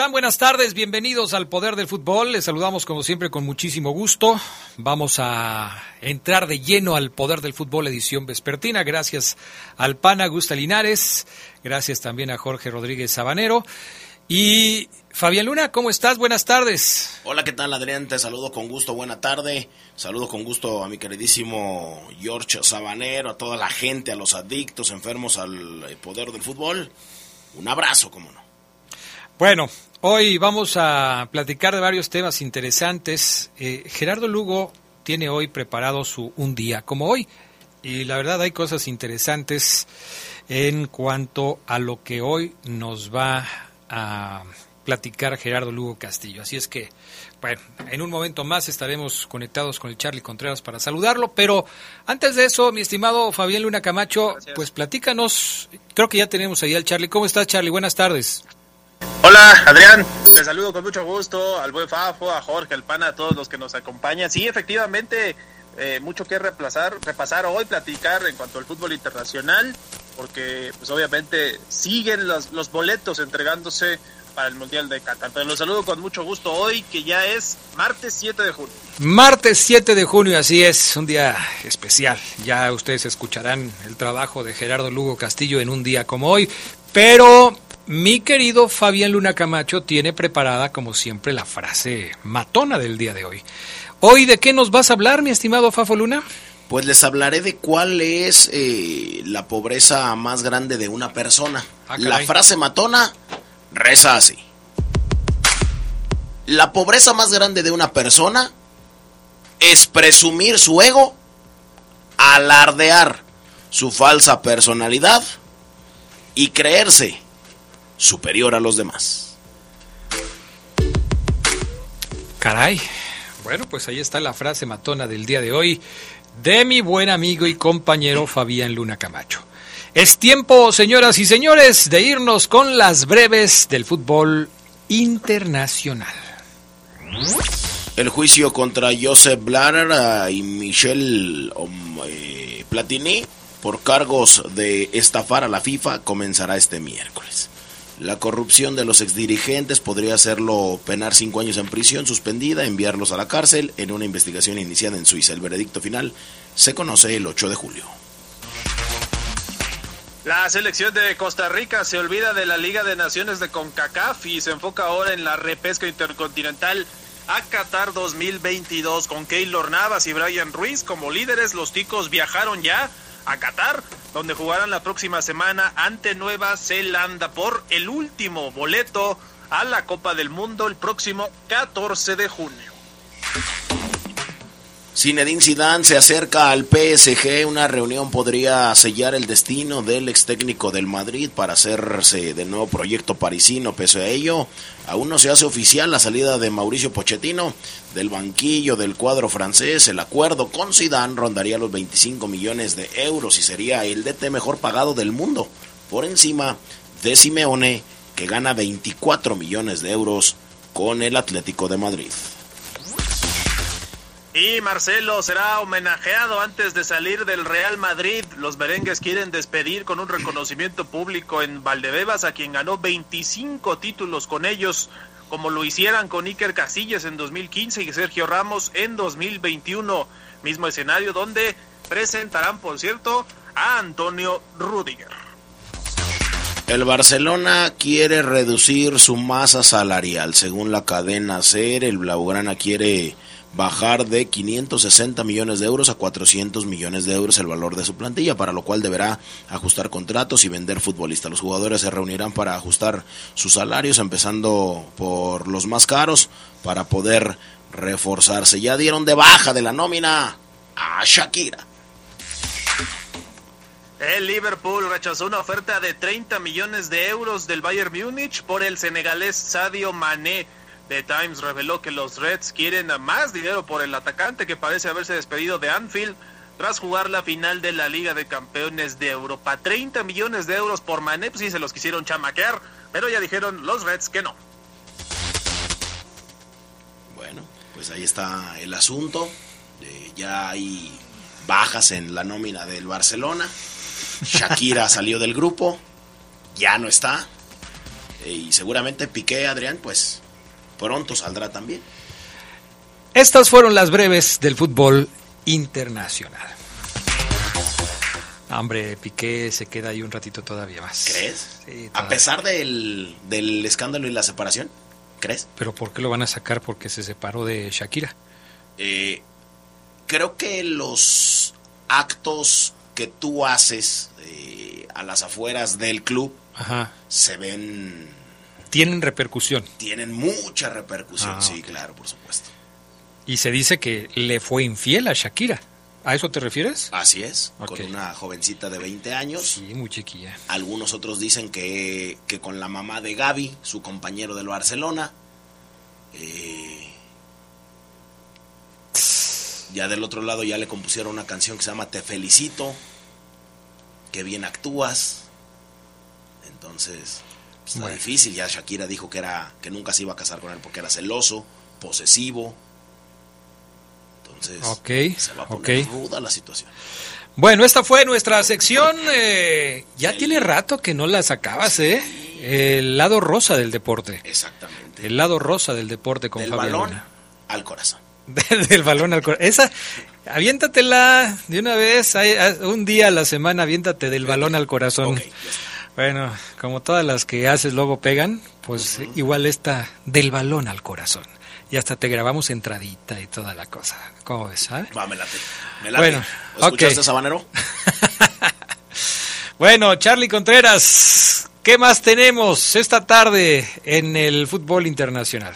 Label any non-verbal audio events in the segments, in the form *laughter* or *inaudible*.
Están? Buenas tardes, bienvenidos al Poder del Fútbol. Les saludamos como siempre con muchísimo gusto. Vamos a entrar de lleno al Poder del Fútbol edición vespertina. Gracias al PAN Augusta Linares, gracias también a Jorge Rodríguez Sabanero. Y Fabián Luna, ¿cómo estás? Buenas tardes. Hola, ¿qué tal Adrián? Te saludo con gusto, buena tarde. Saludo con gusto a mi queridísimo George Sabanero, a toda la gente, a los adictos, enfermos al poder del fútbol. Un abrazo, como no. Bueno, hoy vamos a platicar de varios temas interesantes. Eh, Gerardo Lugo tiene hoy preparado su un día como hoy y la verdad hay cosas interesantes en cuanto a lo que hoy nos va a platicar Gerardo Lugo Castillo. Así es que, bueno, en un momento más estaremos conectados con el Charlie Contreras para saludarlo, pero antes de eso, mi estimado Fabián Luna Camacho, pues platícanos, creo que ya tenemos ahí al Charlie. ¿Cómo estás, Charlie? Buenas tardes. Hola, Adrián. Te saludo con mucho gusto al buen Fafo, a Jorge, al PAN, a todos los que nos acompañan. Sí, efectivamente, eh, mucho que reemplazar, repasar hoy, platicar en cuanto al fútbol internacional, porque pues obviamente siguen los, los boletos entregándose para el Mundial de Qatar. Pero los saludo con mucho gusto hoy, que ya es martes 7 de junio. Martes 7 de junio, así es, un día especial. Ya ustedes escucharán el trabajo de Gerardo Lugo Castillo en un día como hoy, pero mi querido Fabián Luna Camacho tiene preparada, como siempre, la frase matona del día de hoy. Hoy, ¿de qué nos vas a hablar, mi estimado Fafo Luna? Pues les hablaré de cuál es eh, la pobreza más grande de una persona. Ah, la frase matona reza así. La pobreza más grande de una persona es presumir su ego, alardear su falsa personalidad y creerse superior a los demás. Caray. Bueno, pues ahí está la frase matona del día de hoy de mi buen amigo y compañero Fabián Luna Camacho. Es tiempo, señoras y señores, de irnos con las breves del fútbol internacional. El juicio contra Joseph Blatter y Michel eh, Platini por cargos de estafar a la FIFA comenzará este miércoles. La corrupción de los exdirigentes podría hacerlo penar cinco años en prisión suspendida, enviarlos a la cárcel en una investigación iniciada en Suiza. El veredicto final se conoce el 8 de julio. La selección de Costa Rica se olvida de la Liga de Naciones de CONCACAF y se enfoca ahora en la repesca intercontinental a Qatar 2022 con Keylor Navas y Brian Ruiz como líderes. Los ticos viajaron ya a Qatar, donde jugarán la próxima semana ante Nueva Zelanda por el último boleto a la Copa del Mundo el próximo 14 de junio. Zinedine Zidane se acerca al PSG. Una reunión podría sellar el destino del ex técnico del Madrid para hacerse de nuevo proyecto parisino. Pese a ello, aún no se hace oficial la salida de Mauricio Pochettino del banquillo del cuadro francés. El acuerdo con Zidane rondaría los 25 millones de euros y sería el DT mejor pagado del mundo, por encima de Simeone, que gana 24 millones de euros con el Atlético de Madrid. Y Marcelo será homenajeado antes de salir del Real Madrid. Los merengues quieren despedir con un reconocimiento público en Valdebebas a quien ganó 25 títulos con ellos, como lo hicieran con Iker Casillas en 2015 y Sergio Ramos en 2021. Mismo escenario donde presentarán, por cierto, a Antonio Rudiger. El Barcelona quiere reducir su masa salarial. Según la cadena SER, el Blaugrana quiere bajar de 560 millones de euros a 400 millones de euros el valor de su plantilla, para lo cual deberá ajustar contratos y vender futbolistas. Los jugadores se reunirán para ajustar sus salarios, empezando por los más caros, para poder reforzarse. Ya dieron de baja de la nómina a Shakira. El Liverpool rechazó una oferta de 30 millones de euros del Bayern Múnich por el senegalés Sadio Mané. The Times reveló que los Reds quieren más dinero por el atacante que parece haberse despedido de Anfield tras jugar la final de la Liga de Campeones de Europa. 30 millones de euros por Mané, pues sí se los quisieron chamaquear, pero ya dijeron los Reds que no. Bueno, pues ahí está el asunto. Eh, ya hay bajas en la nómina del Barcelona. Shakira *laughs* salió del grupo, ya no está. Y seguramente Piqué, Adrián, pues pronto saldrá también. Estas fueron las breves del fútbol internacional. Hombre, Piqué se queda ahí un ratito todavía más. ¿Crees? Sí, A pesar del, del escándalo y la separación, ¿crees? ¿Pero por qué lo van a sacar? Porque se separó de Shakira. Eh, creo que los actos que tú haces eh, a las afueras del club Ajá. se ven, Tienen repercusión. tienen mucha repercusión, Ah, sí, claro, por supuesto. Y se dice que le fue infiel a Shakira. ¿A eso te refieres? Así es, con una jovencita de 20 años. Sí, muy chiquilla. Algunos otros dicen que, que con la mamá de Gaby, su compañero del Barcelona. Eh, ya del otro lado ya le compusieron una canción que se llama Te felicito. Que bien actúas. Entonces, está Bueno. difícil. Ya Shakira dijo que era que nunca se iba a casar con él porque era celoso, posesivo. Entonces, Ok, se va a poner ok. ruda la situación. Bueno, esta fue nuestra sección. eh, ya tiene rato que no la sacabas, ¿eh? El lado rosa del deporte. Exactamente. El lado rosa del deporte con Del Fabián balón Luna. al corazón. *laughs* Del, balón al corazón. Esa, aviéntatela de una vez. un día a la semana, aviéntate del balón al corazón. Ok, ya está. Bueno, como todas las que haces luego pegan, pues igual esta del balón al corazón. Y hasta te grabamos entradita y toda la cosa. ¿Cómo ves? Va, me late. Me late. Bueno, ¿Escuchaste. Sabanero? *laughs* Bueno, Charlie Contreras, ¿qué más tenemos esta tarde en el fútbol internacional?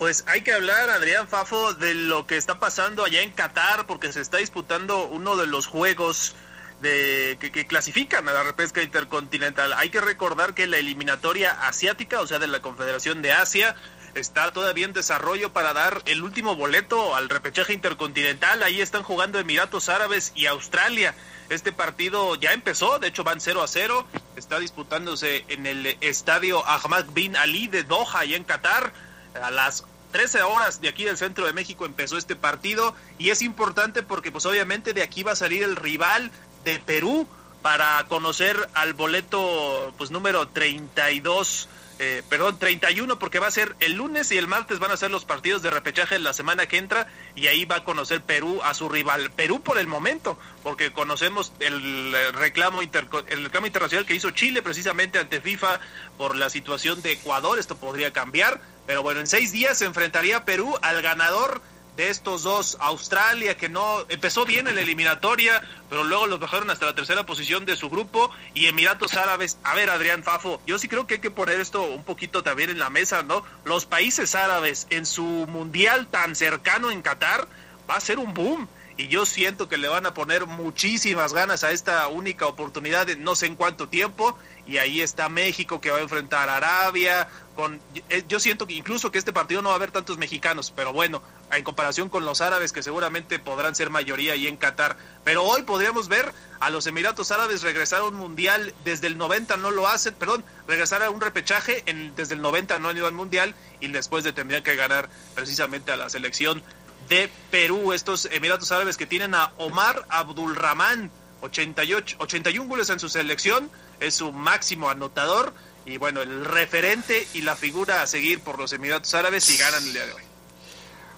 Pues hay que hablar, Adrián Fafo, de lo que está pasando allá en Qatar, porque se está disputando uno de los juegos de, que, que clasifican a la repesca intercontinental. Hay que recordar que la eliminatoria asiática, o sea, de la Confederación de Asia, está todavía en desarrollo para dar el último boleto al repechaje intercontinental. Ahí están jugando Emiratos Árabes y Australia. Este partido ya empezó, de hecho van 0 a 0. Está disputándose en el estadio Ahmad bin Ali de Doha, allá en Qatar. A las 13 horas de aquí del centro de México empezó este partido y es importante porque pues obviamente de aquí va a salir el rival de Perú para conocer al boleto pues número 32 eh, perdón, 31 porque va a ser el lunes y el martes van a ser los partidos de repechaje la semana que entra y ahí va a conocer Perú a su rival. Perú por el momento, porque conocemos el reclamo, interco- el reclamo internacional que hizo Chile precisamente ante FIFA por la situación de Ecuador, esto podría cambiar, pero bueno, en seis días se enfrentaría Perú al ganador de estos dos, Australia que no empezó bien en la eliminatoria, pero luego los bajaron hasta la tercera posición de su grupo y Emiratos Árabes. A ver, Adrián Fafo, yo sí creo que hay que poner esto un poquito también en la mesa, ¿no? Los países árabes en su mundial tan cercano en Qatar va a ser un boom. Y yo siento que le van a poner muchísimas ganas a esta única oportunidad de no sé en cuánto tiempo. Y ahí está México que va a enfrentar a Arabia. Con, eh, yo siento que incluso que este partido no va a haber tantos mexicanos, pero bueno, en comparación con los árabes que seguramente podrán ser mayoría ahí en Qatar. Pero hoy podríamos ver a los Emiratos Árabes regresar a un mundial desde el 90 no lo hacen, perdón, regresar a un repechaje en, desde el 90 no han ido al mundial y después de tendrían que ganar precisamente a la selección de Perú, estos Emiratos Árabes que tienen a Omar Abdulrahman, 88, 81 goles en su selección, es su máximo anotador y bueno, el referente y la figura a seguir por los Emiratos Árabes y ganan el día de hoy.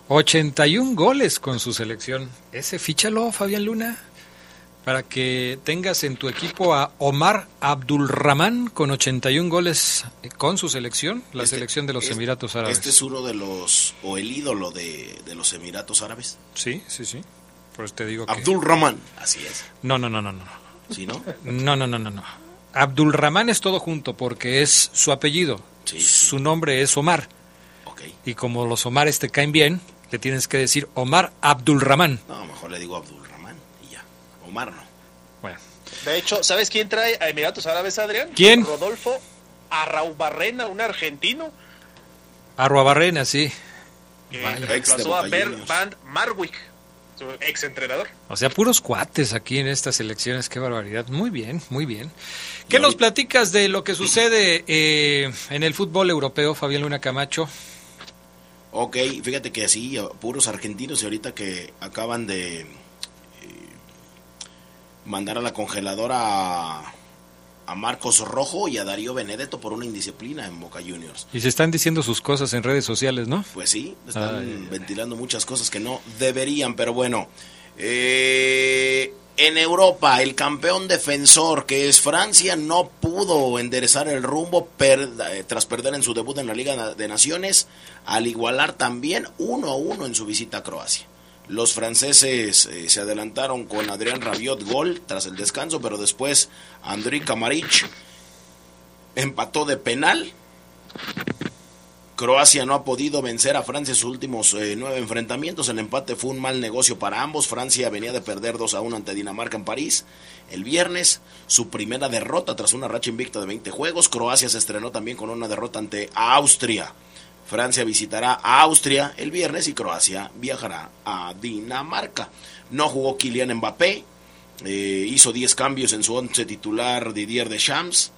81 goles con su selección. Ese fíchalo, Fabián Luna, para que tengas en tu equipo a Omar Abdulrahman con 81 goles con su selección, la Este- selección de los este- Emiratos Árabes. Este es uno de los, o el ídolo de, de los Emiratos Árabes. Sí, sí, sí. Te digo que... Abdul Rahman. Así es. No, no, no, no, no. ¿Sí, no? No, no, no, no, no. Abdulrahman es todo junto porque es su apellido. Sí. Su nombre es Omar. Ok. Y como los Omares te caen bien, le tienes que decir Omar Abdulrahman. No, mejor le digo Abdul Omar no. Bueno. De hecho, ¿sabes quién trae a Emiratos Árabes, Adrián? ¿Quién? Rodolfo Arraubarrena, un argentino. Arruabarrena, sí. Que Vaya. reemplazó a Ex de Boca Bert. Van Marwick, su ex entrenador. O sea, puros cuates aquí en estas elecciones, qué barbaridad. Muy bien, muy bien. ¿Qué nos platicas de lo que sucede eh, en el fútbol europeo, Fabián Luna Camacho? Ok, fíjate que así, puros argentinos y ahorita que acaban de mandar a la congeladora a, a Marcos Rojo y a Darío Benedetto por una indisciplina en Boca Juniors. Y se están diciendo sus cosas en redes sociales, ¿no? Pues sí, están Ay, ventilando muchas cosas que no deberían, pero bueno. eh, en Europa, el campeón defensor, que es Francia, no pudo enderezar el rumbo per- eh, tras perder en su debut en la Liga de Naciones, al igualar también 1 a 1 en su visita a Croacia. Los franceses eh, se adelantaron con Adrián Rabiot gol tras el descanso, pero después Andriy Kamaric empató de penal Croacia no ha podido vencer a Francia en sus últimos eh, nueve enfrentamientos. El empate fue un mal negocio para ambos. Francia venía de perder 2 a 1 ante Dinamarca en París. El viernes, su primera derrota tras una racha invicta de 20 juegos. Croacia se estrenó también con una derrota ante Austria. Francia visitará a Austria el viernes y Croacia viajará a Dinamarca. No jugó Kylian Mbappé. eh, hizo 10 cambios en su once titular Didier Deschamps.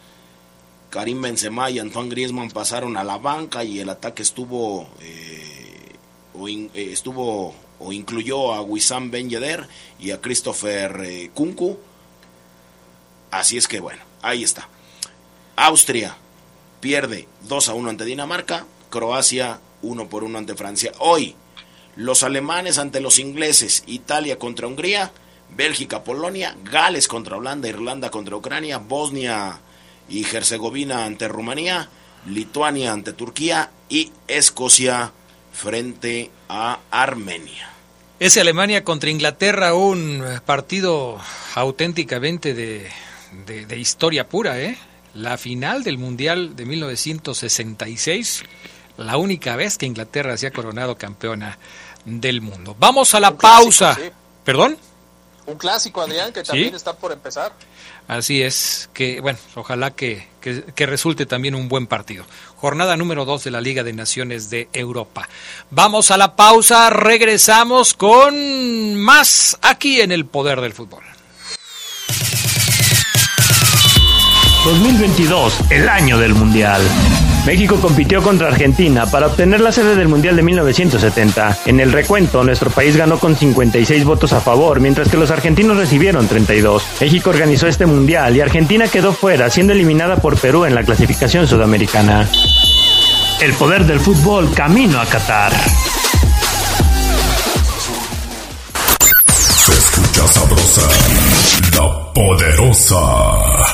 Karim Benzema y Antoine Griezmann pasaron a la banca y el ataque estuvo eh, o eh, estuvo o incluyó a Wissam Ben y a Christopher Kunku. Así es que bueno, ahí está. Austria pierde 2 a 1 ante Dinamarca, Croacia 1 por 1 ante Francia. Hoy los alemanes ante los ingleses, Italia contra Hungría, Bélgica, Polonia, Gales contra Holanda, Irlanda contra Ucrania, Bosnia y Herzegovina ante Rumanía, Lituania ante Turquía y Escocia frente a Armenia. Ese Alemania contra Inglaterra, un partido auténticamente de, de- de historia pura, ¿eh? La final del Mundial de 1966, la única vez que Inglaterra se ha coronado campeona del mundo. Vamos a la Un clásico, pausa. sí. ¿Perdón? Un clásico, Adrián, que también Sí. está por empezar. Así es, que bueno, ojalá que, que- que resulte también un buen partido. Jornada número 2 de la Liga de Naciones de Europa. Vamos a la pausa, regresamos con más aquí en el Poder del Fútbol. 2022, el año del Mundial. México compitió contra Argentina para obtener la sede del Mundial de 1970. En el recuento, nuestro país ganó con 56 votos a favor, mientras que los argentinos recibieron 32. México organizó este Mundial y Argentina quedó fuera, siendo eliminada por Perú en la clasificación sudamericana. El poder del fútbol camino a Qatar. Se escucha sabrosa, la poderosa.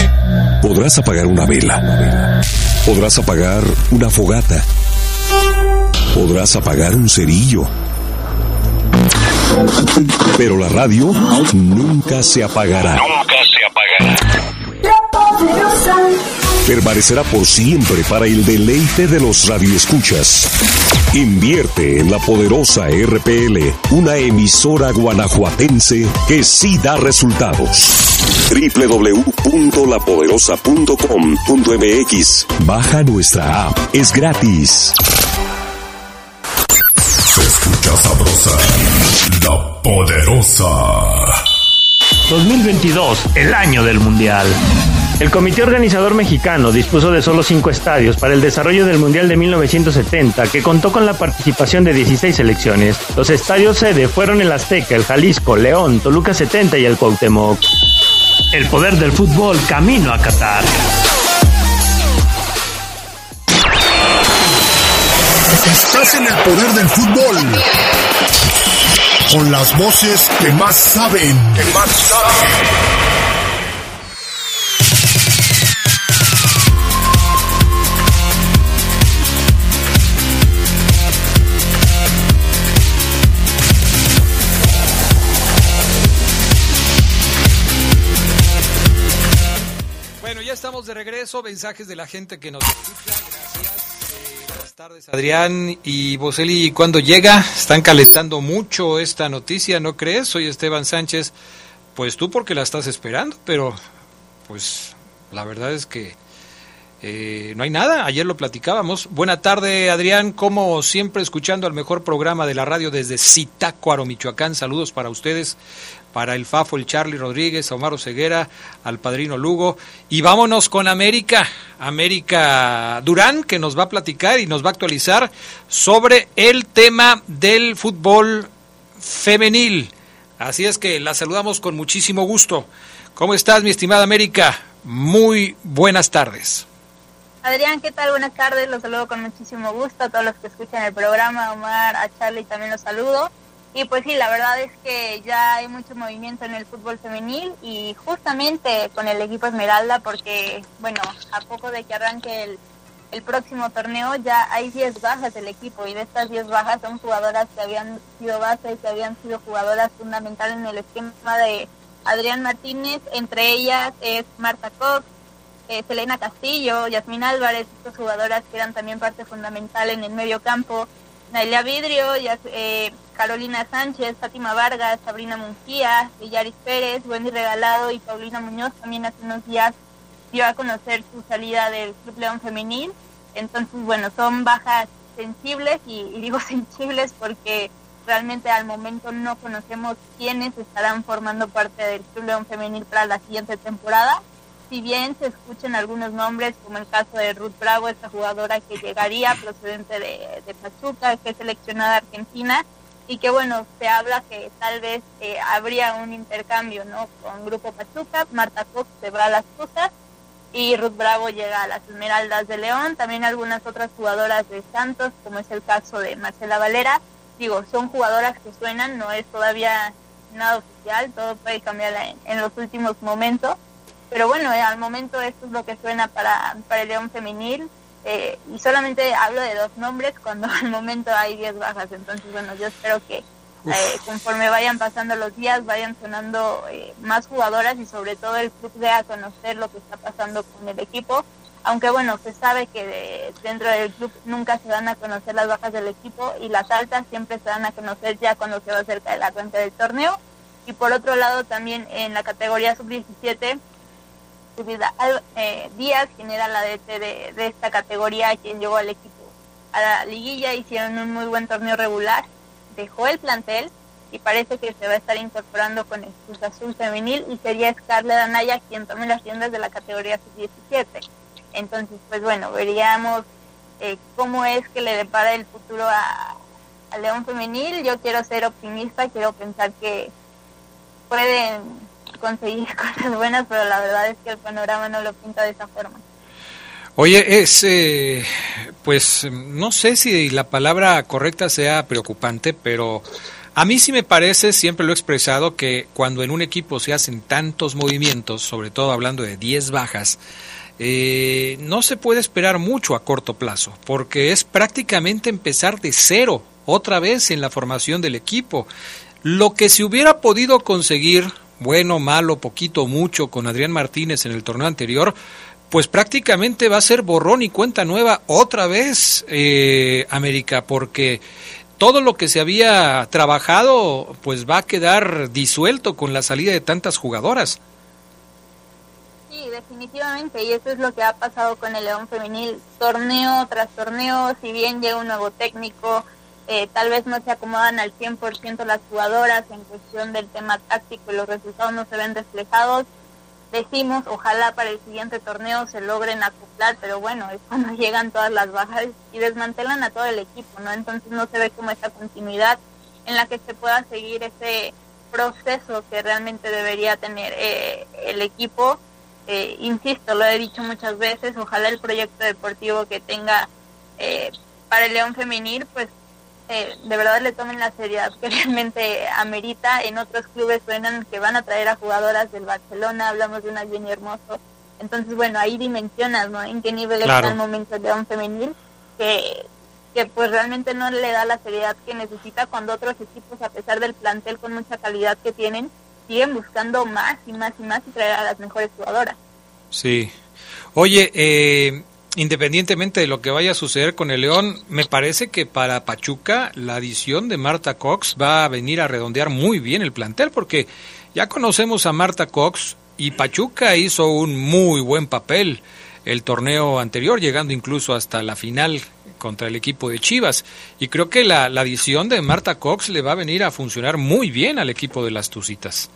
Podrás apagar una vela. Podrás apagar una fogata. Podrás apagar un cerillo. Pero la radio nunca se apagará. Nunca se apagará. Permanecerá por siempre para el deleite de los radioescuchas. Invierte en la poderosa RPL, una emisora guanajuatense que sí da resultados. www.lapoderosa.com.mx Baja nuestra app, es gratis. Se escucha sabrosa, la poderosa. 2022, el año del Mundial. El comité organizador mexicano dispuso de solo cinco estadios para el desarrollo del Mundial de 1970, que contó con la participación de 16 selecciones. Los estadios sede fueron el Azteca, el Jalisco, León, Toluca 70 y el Cuauhtémoc. El poder del fútbol camino a Qatar. Estás en el poder del fútbol. Con las voces que más saben. Que más saben. Estamos de regreso. Mensajes de la gente que nos escucha. Gracias. Eh, buenas tardes, Adrián y Boseli. ¿Cuándo llega? Están calentando mucho esta noticia, ¿no crees? Soy Esteban Sánchez. Pues tú porque la estás esperando, pero pues la verdad es que eh, no hay nada. Ayer lo platicábamos. Buena tarde, Adrián. Como siempre, escuchando al mejor programa de la radio desde Zitácuaro, Michoacán. Saludos para ustedes para el Fafo, el Charlie Rodríguez, a Omar Ceguera, al Padrino Lugo. Y vámonos con América, América Durán, que nos va a platicar y nos va a actualizar sobre el tema del fútbol femenil. Así es que la saludamos con muchísimo gusto. ¿Cómo estás, mi estimada América? Muy buenas tardes. Adrián, ¿qué tal? Buenas tardes, los saludo con muchísimo gusto a todos los que escuchan el programa, Omar, a Charlie también los saludo. Y pues sí, la verdad es que ya hay mucho movimiento en el fútbol femenil y justamente con el equipo Esmeralda porque, bueno, a poco de que arranque el, el próximo torneo ya hay 10 bajas del equipo y de estas 10 bajas son jugadoras que habían sido bases, que habían sido jugadoras fundamentales en el esquema de Adrián Martínez, entre ellas es Marta Cox, eh, Selena Castillo, Yasmín Álvarez, estas jugadoras que eran también parte fundamental en el medio campo, Nailia Vidrio, eh, Carolina Sánchez, Fátima Vargas, Sabrina Munquía, Villaris Pérez, Wendy Regalado y Paulina Muñoz también hace unos días dio a conocer su salida del Club León Femenil. Entonces, bueno, son bajas sensibles y, digo *laughs* sensibles porque realmente al momento no conocemos quiénes estarán formando parte del Club León Femenil para la siguiente temporada. Si bien se escuchan algunos nombres, como el caso de Ruth Bravo, esta jugadora que llegaría procedente de, Pachuca, que es seleccionada argentina, y que bueno, se habla que tal vez eh, habría un intercambio, ¿no? Con Grupo Pachuca, Marta Cox se va a las cosas y Ruth Bravo llega a las Esmeraldas de León, también algunas otras jugadoras de Santos, como es el caso de Marcela Valera, digo, son jugadoras que suenan, no es todavía nada oficial, todo puede cambiar en, los últimos momentos, pero bueno, eh, al momento esto es lo que suena para, para el León femenil, eh, y solamente hablo de dos nombres cuando *laughs* al momento hay 10 bajas. Entonces, bueno, yo espero que eh, conforme vayan pasando los días, vayan sonando eh, más jugadoras y sobre todo el club dé a conocer lo que está pasando con el equipo. Aunque bueno, se sabe que dentro del club nunca se van a conocer las bajas del equipo y las altas siempre se van a conocer ya cuando se va cerca de la cuenta del torneo. Y por otro lado, también en la categoría sub-17 eh, Díaz, quien era la DT de, de, esta categoría, quien llevó al equipo a la liguilla, hicieron un muy buen torneo regular, dejó el plantel y parece que se va a estar incorporando con el Cruz Azul femenil y sería Scarlett Anaya quien tome las riendas de la categoría sub-17. Entonces, pues bueno, veríamos eh, cómo es que le depara el futuro a, a León femenil. Yo quiero ser optimista, quiero pensar que pueden conseguir *laughs* cosas buenas, pero la verdad es que el panorama no lo pinta de esa forma. Oye, es, eh, pues no sé si la palabra correcta sea preocupante, pero a mí sí me parece, siempre lo he expresado, que cuando en un equipo se hacen tantos movimientos, sobre todo hablando de 10 bajas, eh, no se puede esperar mucho a corto plazo, porque es prácticamente empezar de cero otra vez en la formación del equipo. Lo que se hubiera podido conseguir bueno, malo, poquito, mucho con Adrián Martínez en el torneo anterior, pues prácticamente va a ser borrón y cuenta nueva otra vez eh, América, porque todo lo que se había trabajado pues va a quedar disuelto con la salida de tantas jugadoras. Sí, definitivamente, y eso es lo que ha pasado con el León Femenil, torneo tras torneo, si bien llega un nuevo técnico, eh, tal vez no se acomodan al 100% las jugadoras en cuestión del tema táctico y los resultados no se ven reflejados. Decimos, ojalá para el siguiente torneo se logren acoplar, pero bueno, es cuando *laughs* llegan todas las bajas y desmantelan a todo el equipo, ¿no? Entonces no se ve como esa continuidad en la que se pueda seguir ese proceso que realmente debería tener eh, el equipo. Eh, insisto, lo he dicho muchas veces, ojalá el proyecto deportivo que tenga para el León Femenil, pues de verdad le tomen la seriedad que *laughs* realmente amerita. En otros clubes suenan que van a traer a jugadoras del Barcelona, hablamos de una Jenny Hermoso. Entonces, bueno, ahí dimensionas, ¿no? En qué nivel está el momento de un femenil, que, que pues realmente no le da la seriedad que necesita cuando otros equipos, a pesar del plantel con mucha calidad que tienen, siguen buscando más y más y más y traer a las mejores jugadoras. Sí. Oye, eh, independientemente de lo que vaya a suceder con el León, me parece que para Pachuca la adición de Marta Cox va a venir a redondear muy bien el plantel, porque ya conocemos a Marta Cox y Pachuca hizo un muy buen papel el torneo anterior, llegando incluso hasta la final contra el equipo de Chivas. Y creo que la, adición de Marta Cox le va a venir a funcionar muy bien al equipo de las Tucitas.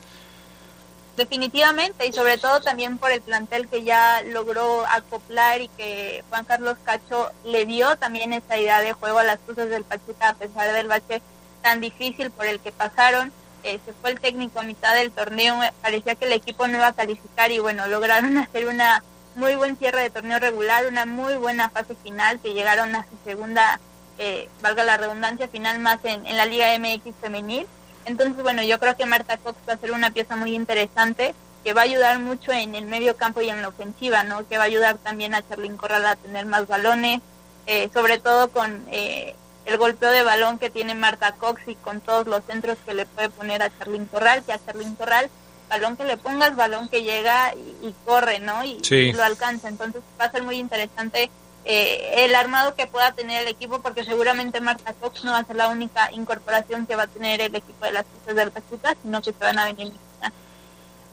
Definitivamente, y sobre todo también por el plantel que ya logró acoplar y que Juan Carlos Cacho le dio también esa idea de juego a las cosas del Pachuca a pesar del bache tan difícil por el que pasaron. Eh, se fue el técnico a mitad del torneo, parecía que el equipo no iba a calificar y bueno, lograron *laughs* hacer una muy buen cierre de torneo regular, una muy buena fase final que llegaron a su segunda, eh, valga la redundancia, final más en la Liga MX femenil entonces, bueno, yo creo que Marta Cox va a ser una pieza muy interesante que va a ayudar mucho en el medio campo y en la ofensiva, ¿no? Que va a ayudar también a Charlyn Corral a tener más balones, eh, sobre todo con eh, el golpeo de balón que tiene Marta Cox y con todos los centros que le puede poner a Charlyn Corral, que a Charlyn Corral, balón que le pongas, balón que llega y, corre, ¿no? Y, y, lo alcanza. Entonces va a ser muy interesante eh, el armado que pueda tener el equipo, porque seguramente Marta Cox no va a ser la única incorporación que va a tener el equipo de las Cruces del Pachuca, sino que se van a venir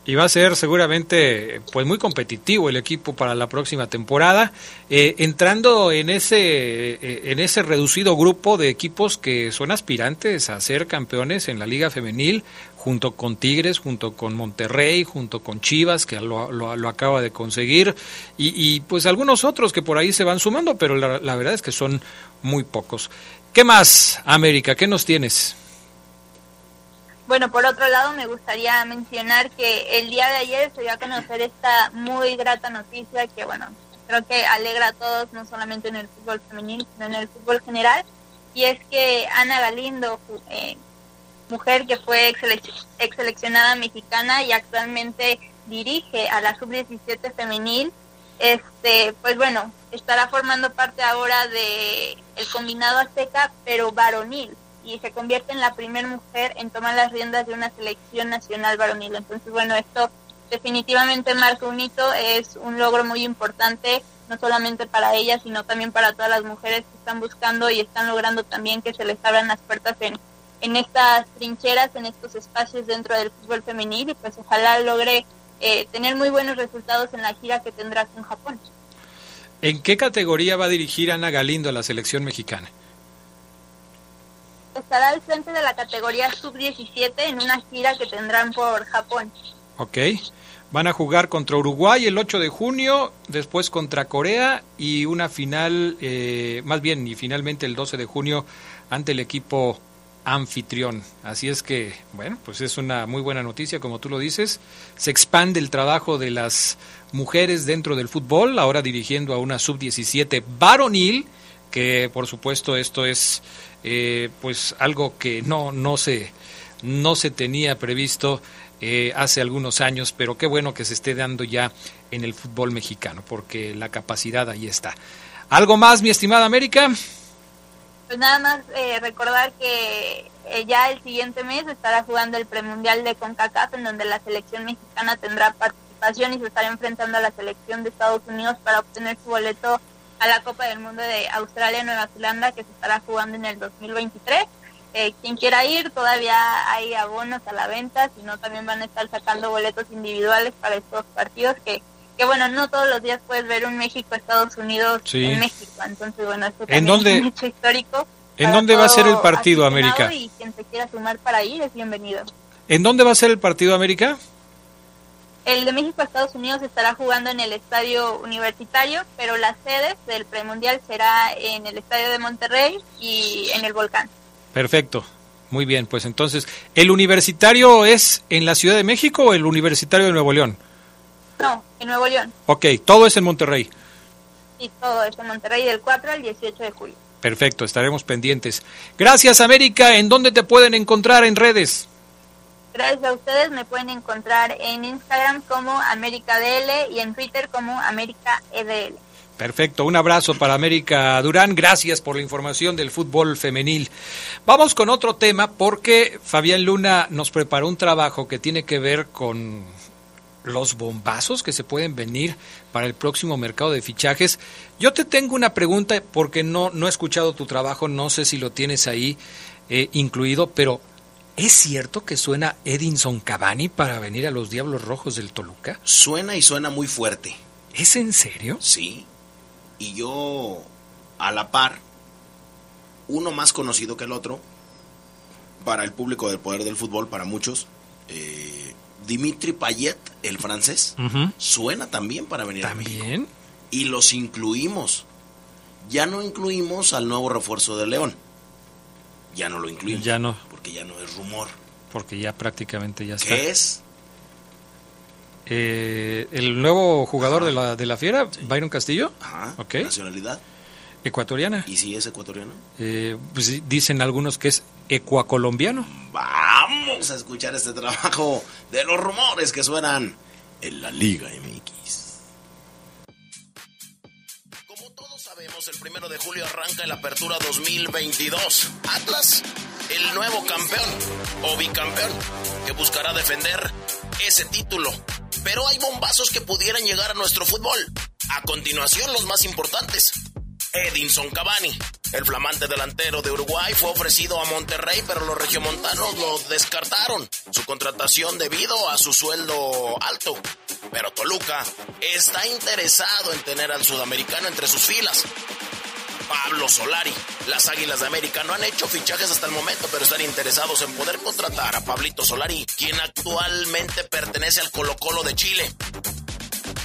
y va a ser seguramente pues muy competitivo el equipo para la próxima temporada. Eh, entrando en ese eh, en ese reducido grupo de equipos que son aspirantes a ser campeones en la liga femenil junto con Tigres junto con Monterrey junto con Chivas que lo, lo, acaba de conseguir y, pues algunos otros que por ahí se van sumando pero la verdad es que son muy pocos. Qué más América qué nos tienes bueno, por otro lado, me gustaría mencionar que el día de ayer se dio a conocer esta muy grata noticia que, bueno, creo que alegra a todos, no solamente en el fútbol femenino, sino en el fútbol general, y es que Ana Galindo, eh, mujer que fue ex seleccionada mexicana y actualmente dirige a la sub-17 femenil, este, pues bueno, estará formando parte ahora de el combinado azteca, pero varonil y se convierte en la primera mujer en tomar las riendas de una selección nacional varonil. Entonces, bueno, esto definitivamente marca un hito, es un logro muy importante, no solamente para ella, sino también para todas las mujeres que están buscando y están logrando también que se les abran las puertas en, en estas trincheras, en estos espacios dentro del fútbol femenil y pues ojalá logre eh, tener muy buenos resultados en la gira que tendrá con Japón. ¿En qué categoría va a dirigir Ana Galindo a la selección mexicana? Estará al frente de la categoría sub-17 en una gira que tendrán por Japón. Ok. Van a jugar contra Uruguay el 8 de junio, después contra Corea y una final, eh, más bien, y finalmente el 12 de junio ante el equipo anfitrión. Así es que, bueno, pues es una muy buena noticia, como tú lo dices. Se expande el trabajo de las mujeres dentro del fútbol, ahora dirigiendo a una sub-17 varonil, que por supuesto esto es eh, pues algo que no, no, se, no se tenía previsto eh, hace algunos años, pero qué bueno que se esté dando ya en el fútbol mexicano, porque la capacidad ahí está. ¿Algo más, mi estimada América? Pues nada más eh, recordar que ya el siguiente mes estará jugando el premundial de CONCACAF, en donde la selección mexicana tendrá participación y se estará enfrentando a la selección de Estados Unidos para obtener su boleto a la Copa del Mundo de Australia Nueva Zelanda que se estará jugando en el 2023. Eh, quien quiera ir, todavía hay abonos a la venta, sino también van a estar sacando boletos individuales para estos partidos que, que bueno, no todos los días puedes ver un México-Estados Unidos en México, entonces bueno, esto también ¿En es un hecho histórico. ¿En dónde va a ser el partido, América? Y quien se quiera sumar para ir es bienvenido. ¿En dónde va a ser el partido, América? El de México-Estados Unidos estará jugando en el estadio universitario, pero la sede del premundial será en el estadio de Monterrey y en el Volcán. Perfecto. Muy bien, pues entonces, ¿el universitario es en la Ciudad de México o el universitario de Nuevo León? No, en Nuevo León. Ok, todo es en Monterrey. Sí, todo es en Monterrey del 4 al 18 de julio. Perfecto, estaremos pendientes. Gracias, América. ¿En dónde te pueden encontrar en redes? Gracias a ustedes me pueden encontrar en Instagram como América DL y en Twitter como América EDL. Perfecto, un abrazo para América Durán, gracias por la información del fútbol femenil. Vamos con otro tema porque Fabián Luna nos preparó un trabajo que tiene que ver con los bombazos que se pueden venir para el próximo mercado de fichajes. Yo te tengo una pregunta porque no, no he escuchado tu trabajo, no sé si lo tienes ahí eh, incluido, pero ¿es cierto que suena Edinson Cavani para venir a los Diablos Rojos del Toluca? Suena y suena muy fuerte. ¿Es en serio? Sí. Y yo, a la par, uno más conocido que el otro, para el público del poder del fútbol, para muchos, eh, Dimitri Payet, el francés, suena también para venir ¿También? Y los incluimos. Ya no incluimos al nuevo refuerzo de León. Ya no lo incluimos. Ya no. Porque ya no es rumor. Porque ya prácticamente ya está. ¿Qué es? Eh, el nuevo jugador de la, de la Fiera, Byron Castillo. Ajá. Ok. Nacionalidad. Ecuatoriana. ¿Y si es ecuatoriano? Eh, pues dicen algunos que es ecuacolombiano. Vamos a escuchar este trabajo de los rumores que suenan en la Liga MX. Como todos sabemos, el primero de julio arranca la apertura 2022. Atlas, el nuevo campeón o bicampeón que buscará defender ese título. Pero hay bombazos que pudieran llegar a nuestro fútbol. A continuación, los más importantes. Edinson Cavani. El flamante delantero de Uruguay fue ofrecido a Monterrey, pero los regiomontanos lo descartaron. Su contratación debido a su sueldo alto. Pero Toluca está interesado en tener al sudamericano entre sus filas. Pablo Solari. Las Águilas de América no han hecho fichajes hasta el momento, pero están interesados en poder contratar a Pablito Solari, quien actualmente pertenece al Colo Colo de Chile.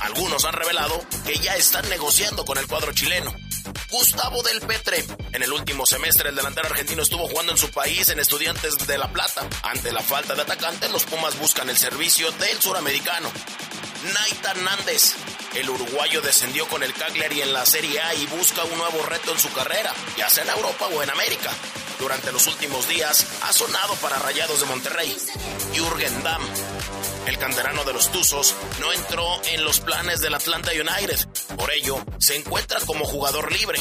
Algunos han revelado que ya están negociando con el cuadro chileno. Gustavo del Petre. En el último semestre, el delantero argentino estuvo jugando en su país en Estudiantes de La Plata. Ante la falta de atacantes, los Pumas buscan el servicio del suramericano. Naita Hernández. El uruguayo descendió con el Cagliari en la Serie A y busca un nuevo reto en su carrera, ya sea en Europa o en América. Durante los últimos días ha sonado para Rayados de Monterrey. Jürgen Damm. El canterano de los Tuzos no entró en los planes del Atlanta United. Por ello, se encuentra como jugador libre.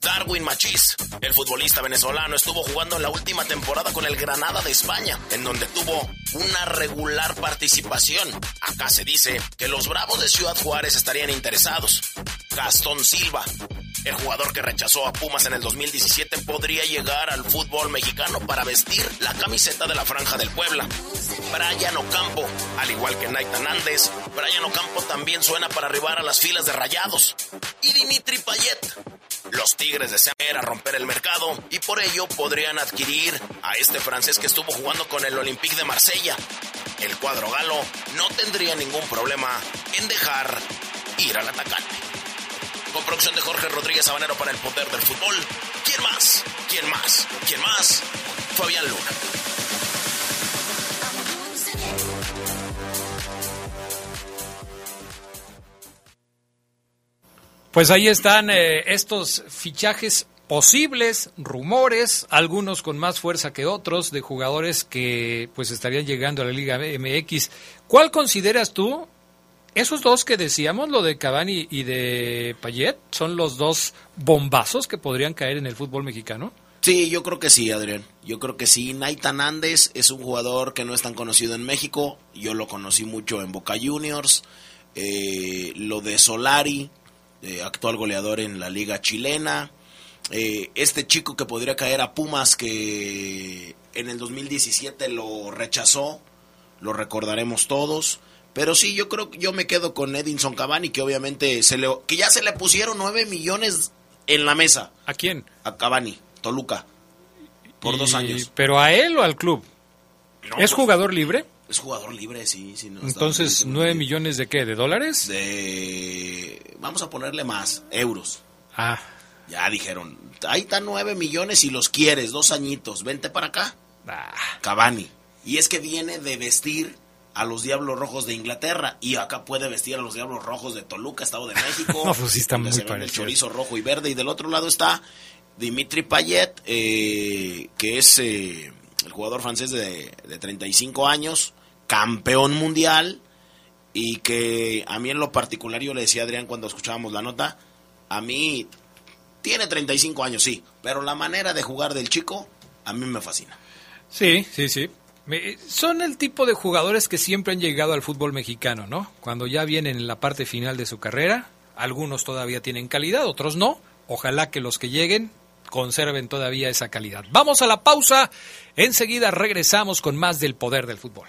Darwin Machís, el futbolista venezolano, estuvo jugando en la última temporada con el Granada de España, en donde tuvo una regular participación. Acá se dice que los Bravos de Ciudad Juárez estarían interesados. Gastón Silva, el jugador que rechazó a Pumas en el 2017 podría llegar al fútbol mexicano para vestir la camiseta de la Franja del Puebla. Brian Ocampo, al igual que Naita Nández, Brian Ocampo también suena para arribar a las filas de Rayados. Y Dimitri Payet. Los Tigres desean a romper el mercado y por ello podrían adquirir a este francés que estuvo jugando con el Olympique de Marsella. El cuadro galo no tendría ningún problema en dejar ir al atacante. Con producción de Jorge Rodríguez Sabanero para el poder del fútbol. ¿Quién más? ¿Quién más? ¿Quién más? Fabián Luna. Pues ahí están eh, estos fichajes posibles, rumores, algunos con más fuerza que otros, de jugadores que pues estarían llegando a la Liga MX. ¿Cuál consideras tú? Esos dos que decíamos, lo de Cavani y de Payet, son los dos bombazos que podrían caer en el fútbol mexicano. Sí, yo creo que sí, Adrián. Yo creo que sí. Naitan Andes es un jugador que no es tan conocido en México. Yo lo conocí mucho en Boca Juniors. Eh, lo de Solari, eh, actual goleador en la liga chilena. Eh, este chico que podría caer a Pumas que en el 2017 lo rechazó, lo recordaremos todos. Pero sí, yo creo que yo me quedo con Edinson Cavani, que obviamente se le, que ya se le pusieron 9 millones en la mesa. ¿A quién? A Cavani, Toluca, por Y- dos años. ¿Pero a él o al club? No, ¿Es pues, jugador libre? Es jugador libre, sí. sí no, está- Entonces, ¿nueve millones de qué? ¿De dólares? De, vamos a ponerle más, euros. Ah, Ya dijeron, ahí están 9 millones y los quieres, dos añitos, vente para acá. ah. Cavani. Y es que viene de vestir a los Diablos Rojos de Inglaterra y acá puede vestir a los Diablos Rojos de Toluca, Estado de México. *laughs* No, pues sí está donde muy El chorizo rojo y verde y del otro lado está Dimitri Payet, eh, que es eh, el jugador francés de, de 35 años, campeón mundial y que a mí en lo particular yo le decía a Adrián cuando escuchábamos la nota, a mí tiene 35 años, sí, pero la manera de jugar del chico a mí me fascina. Sí, sí, sí. Son el tipo de jugadores que siempre han llegado al fútbol mexicano, ¿no? Cuando ya vienen en la parte final de su carrera, algunos todavía tienen calidad, otros no. Ojalá que los que lleguen conserven todavía esa calidad. Vamos a la pausa, enseguida regresamos con más del poder del fútbol.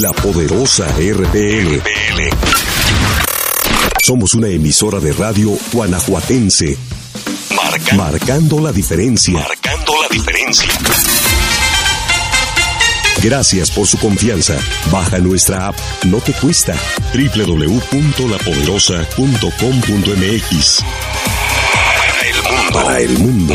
La poderosa RPL. Somos una emisora de radio guanajuatense. marcando la diferencia. Marcando la diferencia. Gracias por su confianza. Baja nuestra app. No te cuesta. www.lapoderosa.com.mx. Para el mundo. Para el mundo.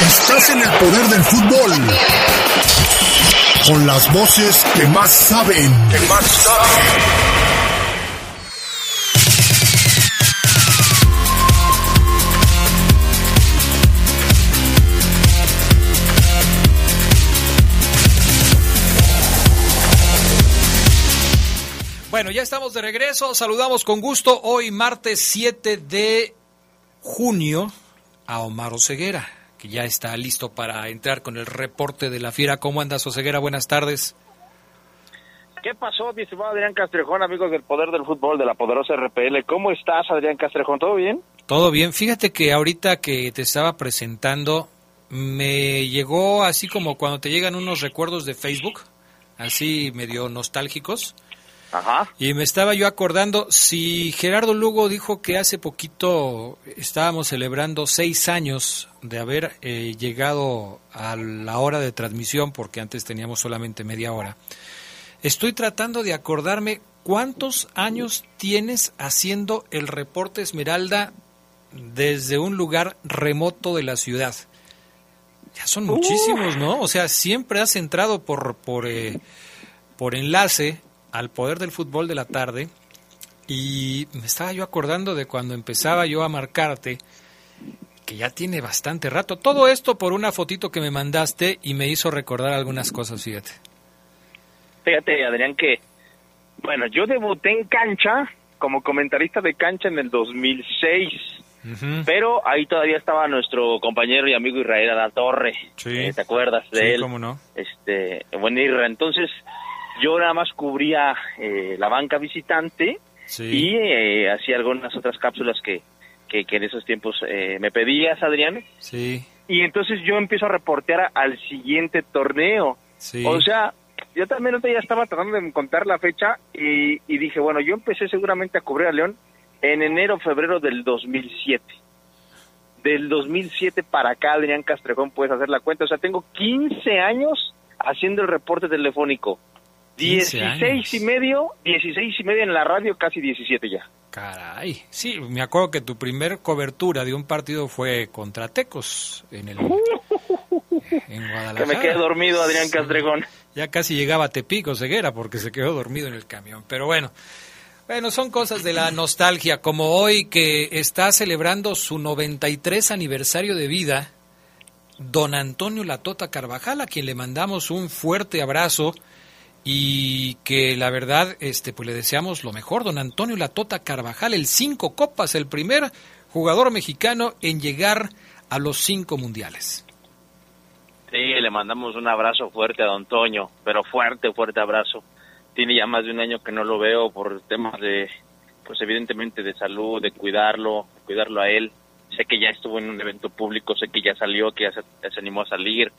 Estás en el poder del fútbol. Con las voces que más saben. Que más saben. Bueno, ya estamos de regreso. Saludamos con gusto hoy martes 7 de junio a Omar Oseguera que ya está listo para entrar con el reporte de la fiera. ¿Cómo andas, Oseguera? Buenas tardes. ¿Qué pasó, mi estimado Adrián Castrejón, amigos del Poder del Fútbol de la poderosa RPL? ¿Cómo estás, Adrián Castrejón? ¿Todo bien? Todo bien. Fíjate que ahorita que te estaba presentando, me llegó así como cuando te llegan unos recuerdos de Facebook, así medio nostálgicos. Ajá. Y me estaba yo acordando, si Gerardo Lugo dijo que hace poquito estábamos celebrando seis años de haber eh, llegado a la hora de transmisión, porque antes teníamos solamente media hora, estoy tratando de acordarme cuántos años tienes haciendo el reporte Esmeralda desde un lugar remoto de la ciudad. Ya son muchísimos, ¿no? O sea, siempre has entrado por, por, eh, por enlace al poder del fútbol de la tarde y me estaba yo acordando de cuando empezaba yo a marcarte, que ya tiene bastante rato. Todo esto por una fotito que me mandaste y me hizo recordar algunas cosas, fíjate. Fíjate, Adrián, que, bueno, yo debuté en cancha como comentarista de cancha en el 2006. Pero ahí todavía estaba nuestro compañero y amigo Israel La Torre. Eh, ¿Te acuerdas de sí, él? cómo no. Este, buen Irra. Entonces, yo nada más cubría eh, la banca visitante y eh, hacía algunas otras cápsulas que, que, en esos tiempos eh, me pedías, Adrián. Sí. Y entonces yo empiezo a reportear al siguiente torneo. Sí. O sea, yo también ya estaba tratando de encontrar la fecha y, y dije, bueno, yo empecé seguramente a cubrir a León en enero, febrero del 2007. Del 2007 para acá, Adrián Castrejón, puedes hacer la cuenta. O sea, tengo 15 años haciendo el reporte telefónico. 16 y medio, 16 y medio en la radio, casi 17 ya. Caray, sí, me acuerdo que tu primer cobertura de un partido fue contra Tecos en el *laughs* en Guadalajara. Que me quedé dormido, Adrián Castrejón. Ya casi llegaba a Tepico, ceguera, porque se quedó dormido en el camión. Pero bueno, bueno, son cosas de la nostalgia, como hoy que está celebrando su 93 aniversario de vida, don Antonio Latota Carvajal, a quien le mandamos un fuerte abrazo y que la verdad este pues le deseamos lo mejor. Don Antonio Latota Carvajal el cinco copas el primer jugador mexicano en llegar a los cinco mundiales. Sí le mandamos un abrazo fuerte a don Toño pero fuerte fuerte abrazo. Tiene ya más de un año que no lo veo por temas de pues evidentemente de salud de cuidarlo cuidarlo a él. Sé que ya estuvo en un evento público, sé que ya salió, que ya se, animó a salir.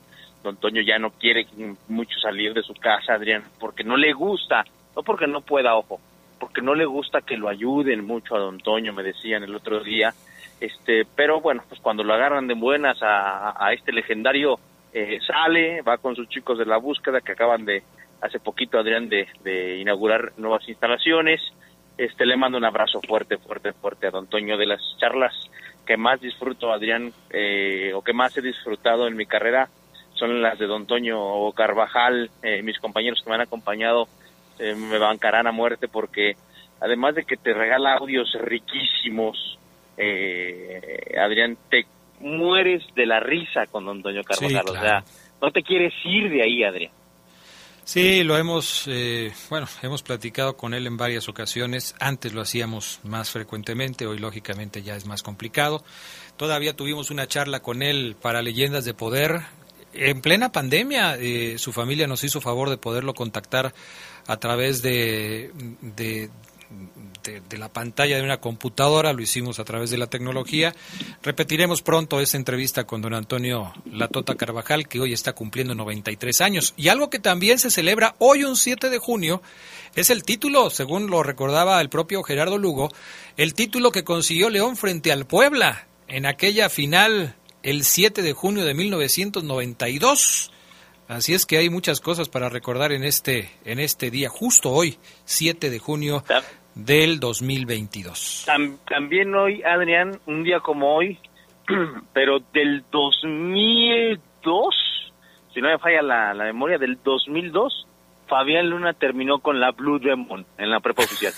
Don Toño ya no quiere mucho salir de su casa, Adrián, porque no le gusta, no porque no pueda, ojo, porque no le gusta que lo ayuden mucho a Don Toño, me decían el otro día. Este, pero bueno, pues cuando lo agarran de buenas a, este legendario, eh, sale, va con sus chicos de la búsqueda que acaban de, hace poquito, Adrián, de, de inaugurar nuevas instalaciones. Este, le mando un abrazo fuerte, fuerte, fuerte a Don Toño de las charlas que más disfruto, Adrián, eh, o que más he disfrutado en mi carrera son las de Don Toño o Carvajal, eh, mis compañeros que me han acompañado eh, me bancarán a muerte porque además de que te regala audios riquísimos, Adrián, te mueres de la risa con Don Toño Carvajal, o sea, no te quieres ir de ahí, Adrián. Sí, lo hemos, eh, bueno, hemos platicado con él en varias ocasiones. Antes lo hacíamos más frecuentemente, hoy lógicamente ya es más complicado. Todavía tuvimos una charla con él para Leyendas de Poder. En plena pandemia, eh, su familia nos hizo favor de poderlo contactar a través de, de, de, la pantalla de una computadora, lo hicimos a través de la tecnología. Repetiremos pronto esa entrevista con don Antonio Latota Carvajal, que hoy está cumpliendo 93 años. Y algo que también se celebra hoy, un 7 de junio, es el título, según lo recordaba el propio Gerardo Lugo, el título que consiguió León frente al Puebla en aquella final el 7 de junio de 1992. Así es que hay muchas cosas para recordar en este en este día, justo hoy, 7 de junio del 2022. también hoy, Adrián, un día como hoy, *clears throat* pero del 2002, si no me falla la, memoria, del 2002, Fabián Luna terminó con la Blue Demon en la prepa oficial.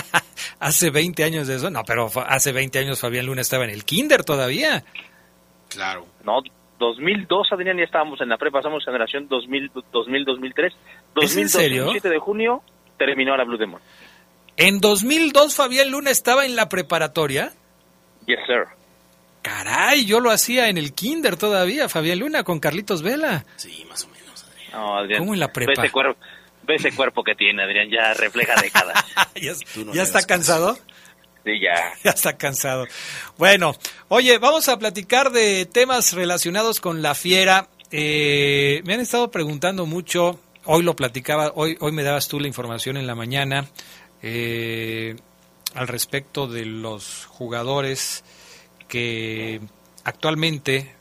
*laughs* hace 20 años de eso, no, pero hace 20 años Fabián Luna estaba en el kinder todavía. Claro. No, 2002, Adrián, ya estábamos en la prepa, somos generación 2000, 2000 2003. 2002, serio? 7 de junio, terminó la Blue Demon. ¿En 2002 Fabián Luna estaba en la preparatoria? Yes, sir. Caray, yo lo hacía en el kinder todavía, Fabián Luna, con Carlitos Vela. Sí, más o menos, Adrián. No, Adrián. ¿Cómo en la prepa? Ve ese, cuerpo, que tiene, Adrián, ya refleja décadas. *laughs* ¿Ya, está cansado? Sí, ya. *laughs* Ya está cansado. Bueno, oye, vamos a platicar de temas relacionados con la fiera. Eh, me han estado preguntando mucho, hoy lo platicaba, hoy, hoy me dabas tú la información en la mañana eh, al respecto de los jugadores que actualmente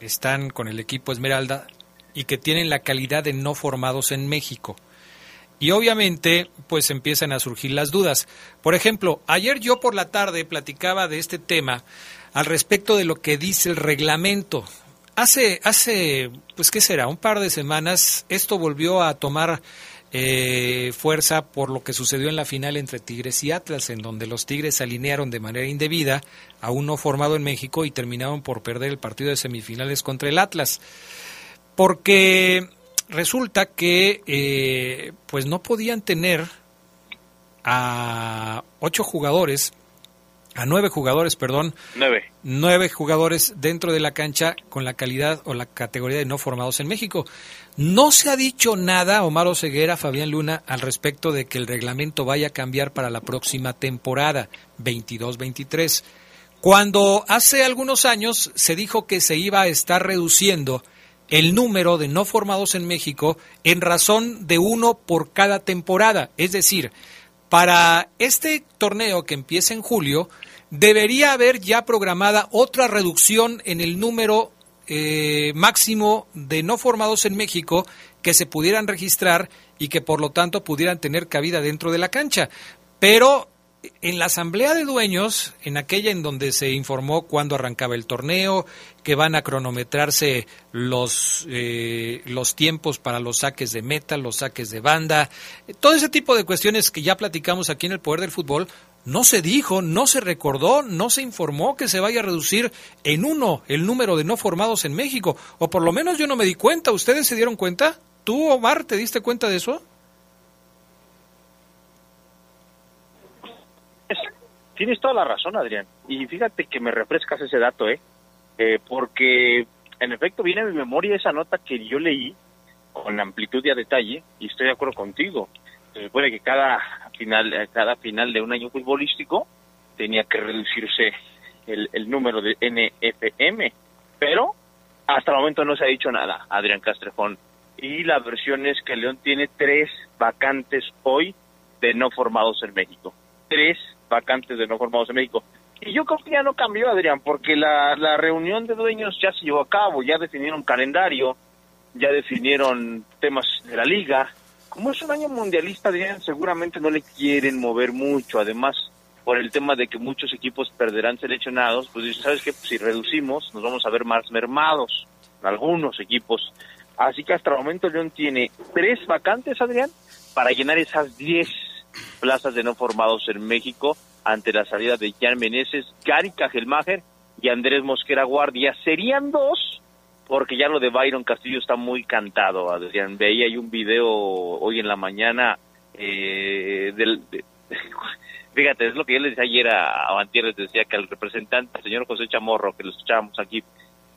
están con el equipo Esmeralda y que tienen la calidad de no formados en México. Y obviamente, pues empiezan a surgir las dudas. Por ejemplo, ayer yo por la tarde platicaba de este tema al respecto de lo que dice el reglamento. Hace, hace, pues, ¿qué será? Un par de semanas esto volvió a tomar eh, fuerza por lo que sucedió en la final entre Tigres y Atlas, en donde los Tigres se alinearon de manera indebida a uno formado en México y terminaron por perder el partido de semifinales contra el Atlas. Porque resulta que eh, pues no podían tener a ocho jugadores a nueve jugadores, perdón. Nueve. Nueve jugadores dentro de la cancha con la calidad o la categoría de no formados en México. No se ha dicho nada, Omar Oseguera, Fabián Luna, al respecto de que el reglamento vaya a cambiar para la próxima temporada, 22-23. Cuando hace algunos años se dijo que se iba a estar reduciendo el número de no formados en México en razón de uno por cada temporada. Es decir, para este torneo que empieza en julio, debería haber ya programada otra reducción en el número eh, máximo de no formados en México que se pudieran registrar y que por lo tanto pudieran tener cabida dentro de la cancha. Pero en la asamblea de dueños, en aquella en donde se informó cuándo arrancaba el torneo, que van a cronometrarse los, eh, los tiempos para los saques de meta, los saques de banda, todo ese tipo de cuestiones que ya platicamos aquí en el Poder del Fútbol, no se dijo, no se recordó, no se informó que se vaya a reducir en uno el número de no formados en México, o por lo menos yo no me di cuenta, ¿ustedes se dieron cuenta? ¿Tú, Omar, te diste cuenta de eso? Tienes toda la razón, Adrián. Y fíjate que me refrescas ese dato, ¿eh? ¿eh? porque en efecto viene a mi memoria esa nota que yo leí con amplitud y a detalle, y estoy de acuerdo contigo. Se supone que cada final, cada final de un año futbolístico tenía que reducirse el, el número de NFM, pero hasta el momento no se ha dicho nada, Adrián Castrejón. Y la versión es que León tiene tres vacantes hoy de no formados en México. Tres vacantes de no formados en México. Y yo creo que ya no cambió, Adrián, porque la, la reunión de dueños ya se llevó a cabo, ya definieron calendario, ya definieron temas de la liga. Como es un año mundialista, Adrián, seguramente no le quieren mover mucho. Además, por el tema de que muchos equipos perderán seleccionados, pues sabes que si reducimos, nos vamos a ver más mermados, algunos equipos. Así que hasta el momento León tiene tres vacantes, Adrián, para llenar esas diez plazas de no formados en México ante la salida de Jan Meneses, Gary Cajelmacher y Andrés Mosquera Guardia. Serían dos, porque ya lo de Byron Castillo está muy cantado, Adrián. Veía hay un video hoy en la mañana eh, del... *laughs* fíjate, es lo que yo les decía ayer a, a les decía que al representante, el señor José Chamorro, que lo escuchábamos aquí,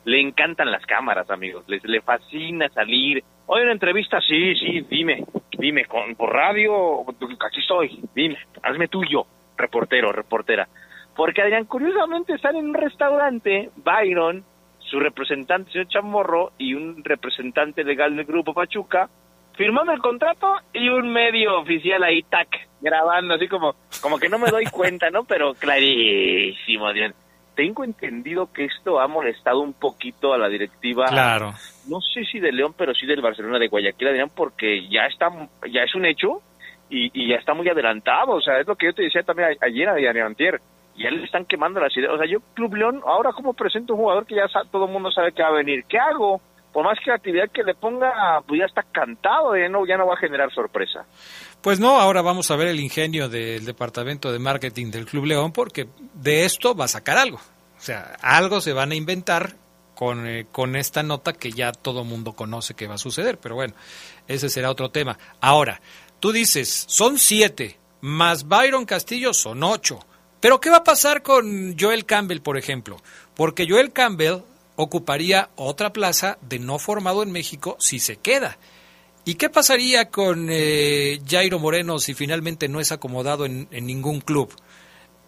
le encantan las cámaras, amigos, les le fascina salir. Hoy una entrevista, sí, sí, dime, dime, con, por radio, aquí estoy, dime, hazme tuyo, reportero, reportera. Porque Adrián, curiosamente, están en un restaurante, Byron, su representante, señor Chamorro, y un representante legal del Grupo Pachuca, firmando el contrato y un medio oficial ahí, tac, grabando, así como, como que no me doy cuenta, ¿no? Pero clarísimo, Adrián tengo entendido que esto ha molestado un poquito a la directiva. Claro. No sé si de León, pero sí del Barcelona de Guayaquil, Adrián, porque ya está, ya es un hecho y, ya está muy adelantado. O sea, es lo que yo te decía también ayer, Adrián Antier. Ya le están quemando las ideas. O sea, yo, Club León, ahora como presento un jugador que ya todo el mundo sabe que va a venir, ¿qué hago? Por más creatividad que le ponga, pues ya está cantado, ya no, ya no va a generar sorpresa. Pues no, ahora vamos a ver el ingenio del departamento de marketing del Club León porque de esto va a sacar algo. O sea, algo se van a inventar con, eh, con esta nota que ya todo mundo conoce que va a suceder. Pero bueno, ese será otro tema. Ahora, tú dices, son siete, más Byron Castillo son ocho. Pero ¿qué va a pasar con Joel Campbell, por ejemplo? Porque Joel Campbell ocuparía otra plaza de no formado en México si se queda. ¿Y qué pasaría con eh, Jairo Moreno si finalmente no es acomodado en, ningún club?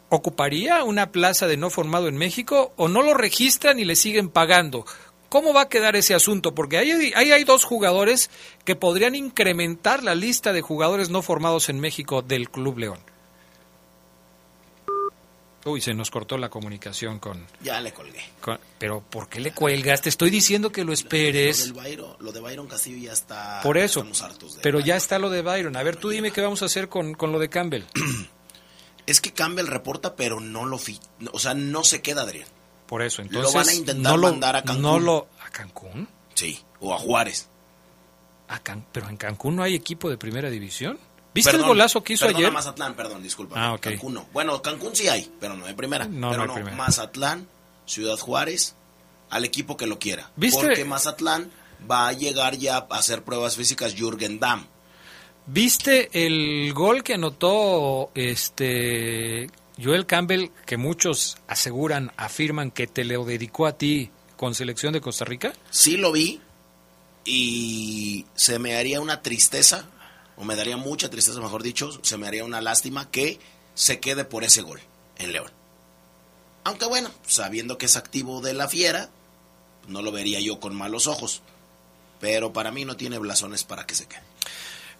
¿Ocuparía una plaza de no formado en México o no lo registran y le siguen pagando? ¿Cómo va a quedar ese asunto? Porque ahí hay dos jugadores que podrían incrementar la lista de jugadores no formados en México del Club León. Uy, se nos cortó la comunicación con... Ya le colgué. pero ¿por qué le cuelgas? Te estoy diciendo que lo esperes. Lo, de Byron Castillo ya está... Por eso, pero ya está lo de Byron. A ver, tú dime qué vamos a hacer con, lo de Campbell. *clears throat* es que Campbell reporta, pero no lo... Fi o sea, no se queda, Adrián. Por eso, entonces... Lo van a intentar mandar a Cancún. No lo, ¿A Cancún? Sí, o a Juárez. A pero en Cancún no hay equipo de primera división. ¿Viste el golazo que hizo ayer? Mazatlán, perdón, disculpa. Ah, Cancún no. Bueno, Cancún sí hay, pero no de primera. No, pero no, Mazatlán, Ciudad Juárez, al equipo que lo quiera. ¿Viste? Porque Mazatlán va a llegar ya a hacer pruebas físicas Jürgen Damm. ¿Viste el gol que anotó este Joel Campbell, que muchos aseguran, afirman que te lo dedicó a ti con selección de Costa Rica? Sí lo vi y se me haría una tristeza o me daría mucha tristeza, mejor dicho, se me haría una lástima que se quede por ese gol en León. Aunque bueno, sabiendo que es activo de la fiera, no lo vería yo con malos ojos. Pero para mí no tiene blasones para que se quede.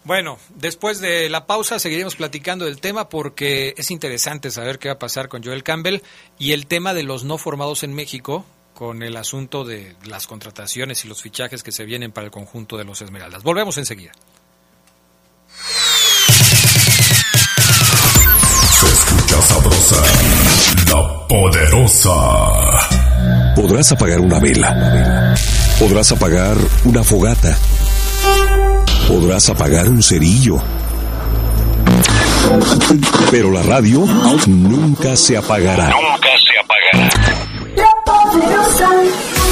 Bueno, después de la pausa seguiremos platicando del tema porque es interesante saber qué va a pasar con Joel Campbell y el tema de los no formados en México con el asunto de las contrataciones y los fichajes que se vienen para el conjunto de los Esmeraldas. Volvemos enseguida. Se escucha sabrosa, la poderosa. Podrás apagar una vela. Podrás apagar una fogata. Podrás apagar un cerillo. Pero la radio nunca se apagará. Nunca se apagará. La poderosa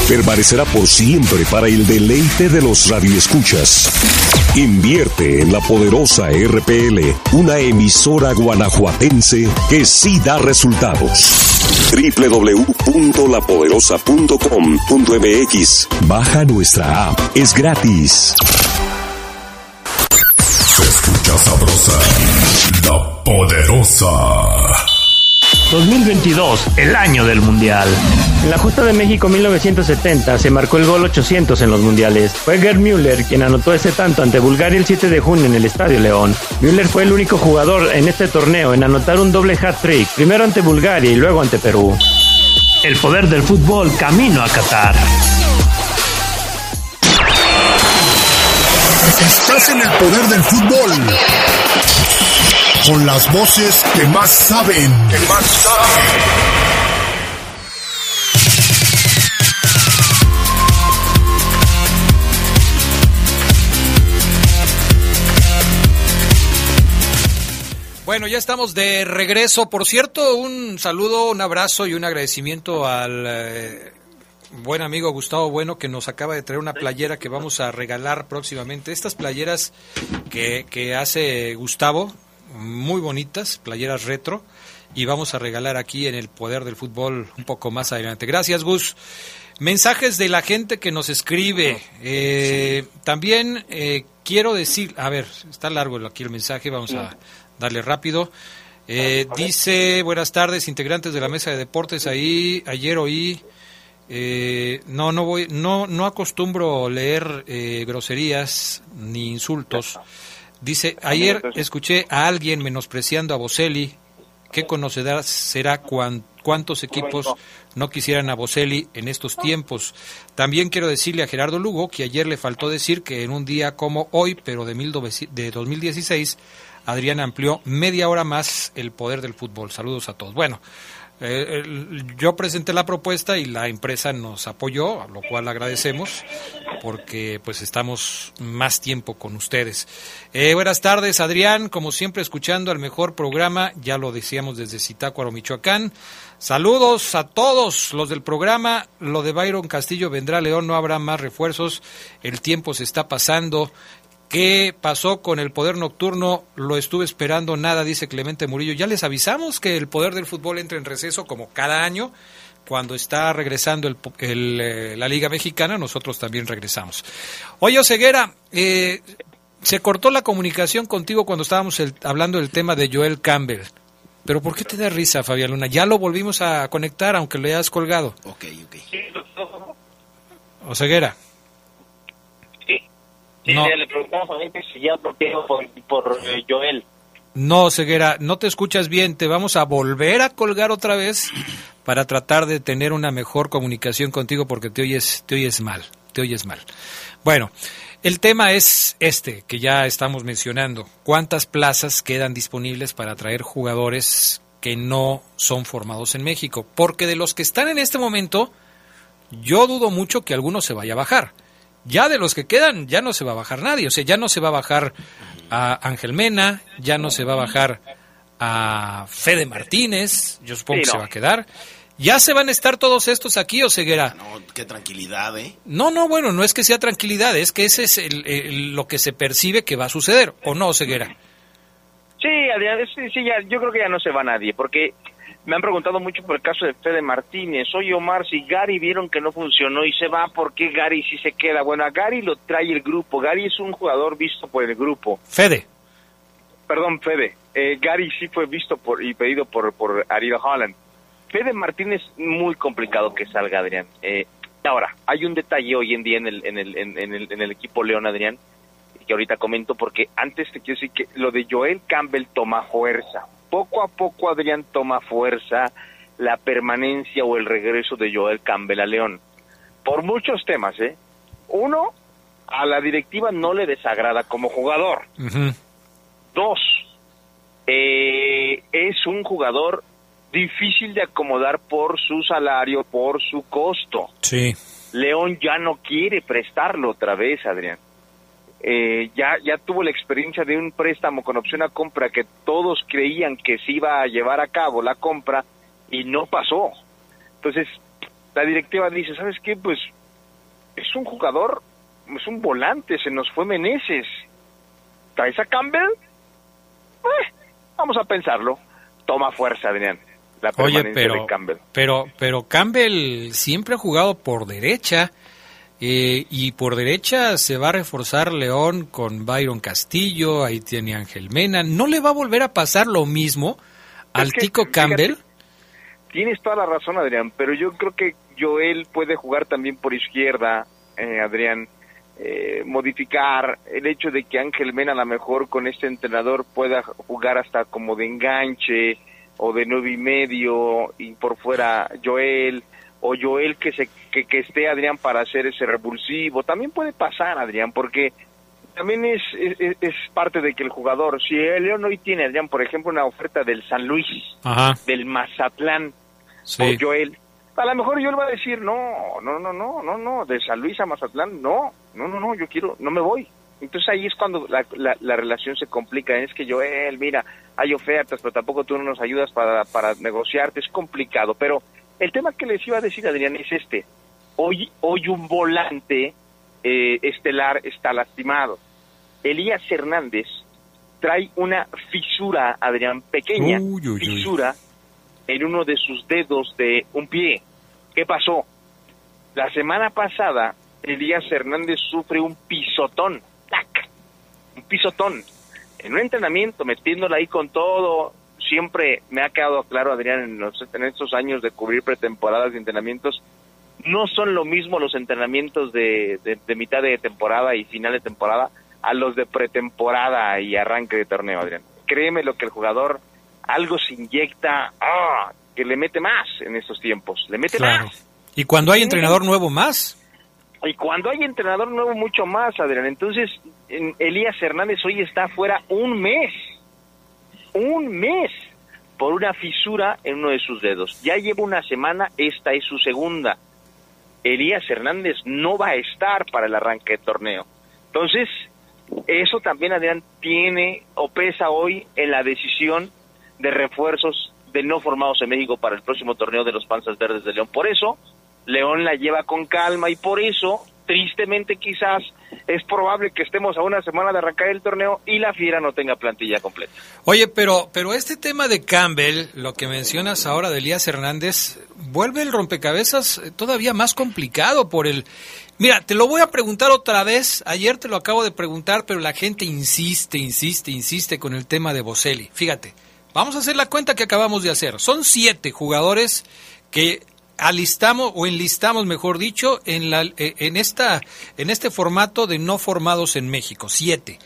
permanecerá por siempre para el deleite de los radioescuchas. Invierte en la poderosa RPL, una emisora guanajuatense que sí da resultados www.lapoderosa.com.mx Baja nuestra app, es gratis. Se escucha sabrosa, la poderosa. 2022, el año del Mundial. En la justa de México 1970 se marcó el gol 800 en los mundiales. Fue Gerd Müller quien anotó ese tanto ante Bulgaria el 7 de junio en el Estadio León. Müller fue el único jugador en este torneo en anotar un doble hat-trick, primero ante Bulgaria y luego ante Perú. El poder del fútbol camino a Qatar. Estás en el poder del fútbol. Con las voces que más saben. Que más saben. Bueno, ya estamos de regreso. Por cierto, un saludo, un abrazo y un agradecimiento al eh, buen amigo Gustavo Bueno que nos acaba de traer una playera que vamos a regalar próximamente. Estas playeras que, que hace Gustavo, muy bonitas, playeras retro, y vamos a regalar aquí en el Poder del Fútbol un poco más adelante. Gracias, Gus. Mensajes de la gente que nos escribe. Eh, también eh, quiero decir, a ver, está largo aquí el mensaje, vamos a darle rápido. Eh, dice, buenas tardes, integrantes de la mesa de deportes. Ahí ayer oí, eh, no, no voy, no, no acostumbro leer eh, groserías ni insultos. Dice, ayer escuché a alguien menospreciando a Boselli. ¿Qué conocerá será cuántos equipos no quisieran a Boselli en estos tiempos? También quiero decirle a Gerardo Lugo que ayer le faltó decir que en un día como hoy, pero de, mil de 2016, Adrián amplió media hora más el poder del fútbol. Saludos a todos. Bueno, eh, yo presenté la propuesta y la empresa nos apoyó, a lo cual agradecemos porque pues estamos más tiempo con ustedes. Eh, buenas tardes, Adrián, como siempre escuchando al mejor programa, ya lo decíamos desde Zitácuaro, Michoacán. Saludos a todos los del programa. Lo de Byron Castillo vendrá León, no habrá más refuerzos. El tiempo se está pasando. ¿Qué pasó con el poder nocturno? Lo estuve esperando, nada, dice Clemente Murillo. Ya les avisamos que el poder del fútbol entra en receso como cada año. Cuando está regresando el, eh, la Liga Mexicana, nosotros también regresamos. Oye, Ceguera, eh, se cortó la comunicación contigo cuando estábamos hablando del tema de Joel Campbell. Pero ¿por qué te da risa, Fabián Luna? Ya lo volvimos a conectar, aunque lo hayas colgado. Ok, ok. Oseguera. Sí, le preguntamos a si ya por, por eh, Joel. No, Ceguera, no te escuchas bien. Te vamos a volver a colgar otra vez para tratar de tener una mejor comunicación contigo porque te oyes, te oyes mal. Te oyes mal. Bueno, el tema es este que ya estamos mencionando. ¿Cuántas plazas quedan disponibles para atraer jugadores que no son formados en México? Porque de los que están en este momento, yo dudo mucho que alguno se vaya a bajar ya de los que quedan, ya no se va a bajar nadie. O sea, ya no se va a bajar a Ángel Mena, ya no se va a bajar a Fede Martínez, yo supongo que se va a quedar. ¿Ya se van a estar todos estos aquí o ceguera? No, qué tranquilidad, ¿eh? No, no, bueno, no es que sea tranquilidad, es que ese es lo que se percibe que va a suceder, ¿o no, ceguera? Sí, sí, sí ya, yo creo que ya no se va nadie, porque me han preguntado mucho por el caso de Fede Martínez. Oye, Omar, si Gary vieron que no funcionó y se va, ¿por qué Gary sí se queda? Bueno, a Gary lo trae el grupo. Gary es un jugador visto por el grupo. Fede. Perdón, Fede. Eh, Gary sí fue visto por y pedido por, por Ariel Holland. Fede Martínez, muy complicado que salga, Adrián. Eh, ahora, hay un detalle hoy en día en el, en el, en, el, en el equipo León, Adrián, que ahorita comento, porque antes te quiero decir que lo de Joel Campbell toma fuerza poco a poco Adrián toma fuerza la permanencia o el regreso de Joel Campbell a León. Por muchos temas, ¿eh? Uno, a la directiva no le desagrada como jugador. Dos, eh, es un jugador difícil de acomodar por su salario, por su costo. Sí. León ya no quiere prestarlo otra vez, Adrián. Eh, ya, ya tuvo la experiencia de un préstamo con opción a compra que todos creían que se iba a llevar a cabo la compra y no pasó. Entonces, la directiva dice, ¿sabes qué? Pues es un jugador, es un volante, se nos fue Meneses. ¿Traes a Campbell? Eh, vamos a pensarlo. Toma fuerza, Adrián. La Oye, pero, Campbell. pero, pero Campbell siempre ha jugado por derecha eh, y por derecha se va a reforzar León con Byron Castillo, ahí tiene Ángel Mena. ¿No le va a volver a pasar lo mismo al Tico Campbell? Tienes toda la razón, Adrián, pero yo creo que Joel puede jugar también por izquierda, eh, Adrián. Eh, modificar el hecho de que Ángel Mena a lo mejor con este entrenador pueda jugar hasta como de enganche o de nueve y medio y por fuera Joel o Joel que se que, que esté Adrián para hacer ese revulsivo también puede pasar Adrián porque también es, es, es, parte de que el jugador, si el León hoy tiene, Adrián, por ejemplo, una oferta del San Luis, del Mazatlán, o Joel, a lo mejor le voy a decir, no, no, no, no, no, no, de San Luis a Mazatlán, no, no, no, no, yo quiero, no me voy. Entonces ahí es cuando la, la, la relación se complica, es que Joel, mira, hay ofertas, pero tampoco tú no nos ayudas para, para negociarte, es complicado. Pero el tema que les iba a decir, Adrián, es este. Hoy, hoy un volante eh, estelar está lastimado. Elías Hernández trae una fisura, Adrián, pequeña Uy, uy, uy. fisura en uno de sus dedos de un pie. ¿Qué pasó? La semana pasada, Elías Hernández sufre un pisotón. ¡Tac! Un pisotón. En un entrenamiento, metiéndola ahí con todo. Siempre me ha quedado claro, Adrián, en, los, en estos años de cubrir pretemporadas y entrenamientos, no son lo mismo los entrenamientos de, de, de mitad de temporada y final de temporada a los de pretemporada y arranque de torneo, Adrián. Créeme lo que el jugador algo se inyecta ah, que le mete más en estos tiempos, le mete Claro. más. Y cuando hay entrenador nuevo más, Y cuando hay entrenador nuevo, mucho más, Adrián. Entonces, en- Elías Hernández hoy está fuera un mes. Un mes por una fisura en uno de sus dedos. Ya lleva una semana, esta es su segunda. Elías Hernández no va a estar para el arranque de torneo. Entonces, eso también, Adrián, tiene o pesa hoy en la decisión de refuerzos de no formados en México para el próximo torneo de los Panzas Verdes de León. Por eso, León la lleva con calma y por eso, tristemente quizás, es probable que estemos a una semana de arrancar el torneo y la Fiera no tenga plantilla completa. Oye, pero, pero este tema de Campbell, lo que mencionas ahora de Elías Hernández, vuelve el rompecabezas eh, todavía más complicado por el... Mira, te lo voy a preguntar otra vez, ayer te lo acabo de preguntar, pero la gente insiste, insiste, insiste con el tema de Boselli. Fíjate, vamos a hacer la cuenta que acabamos de hacer. Son siete jugadores que alistamos o enlistamos, mejor dicho, en, la, eh, en, esta, en este formato de no formados en México. Siete.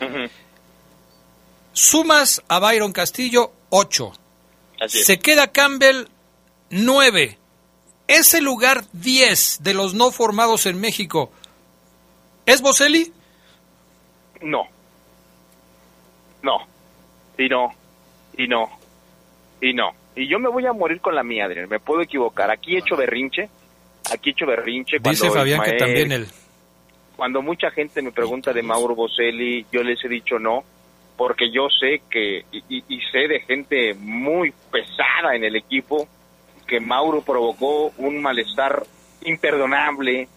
Sumas a Byron Castillo, 8. Así es. Se queda Campbell, 9. Ese lugar 10 de los no formados en México, ¿es Boselli? No. No. Y no. Y no. Y no. Y yo me voy a morir con la mía, Adrián. Me puedo equivocar. Aquí he hecho berrinche. Aquí he hecho berrinche. Dice Fabián que también él. Cuando mucha gente me pregunta de Mauro Boselli, yo les he dicho no, porque yo sé que, y, y- y sé de gente muy pesada en el equipo, que Mauro provocó un malestar imperdonable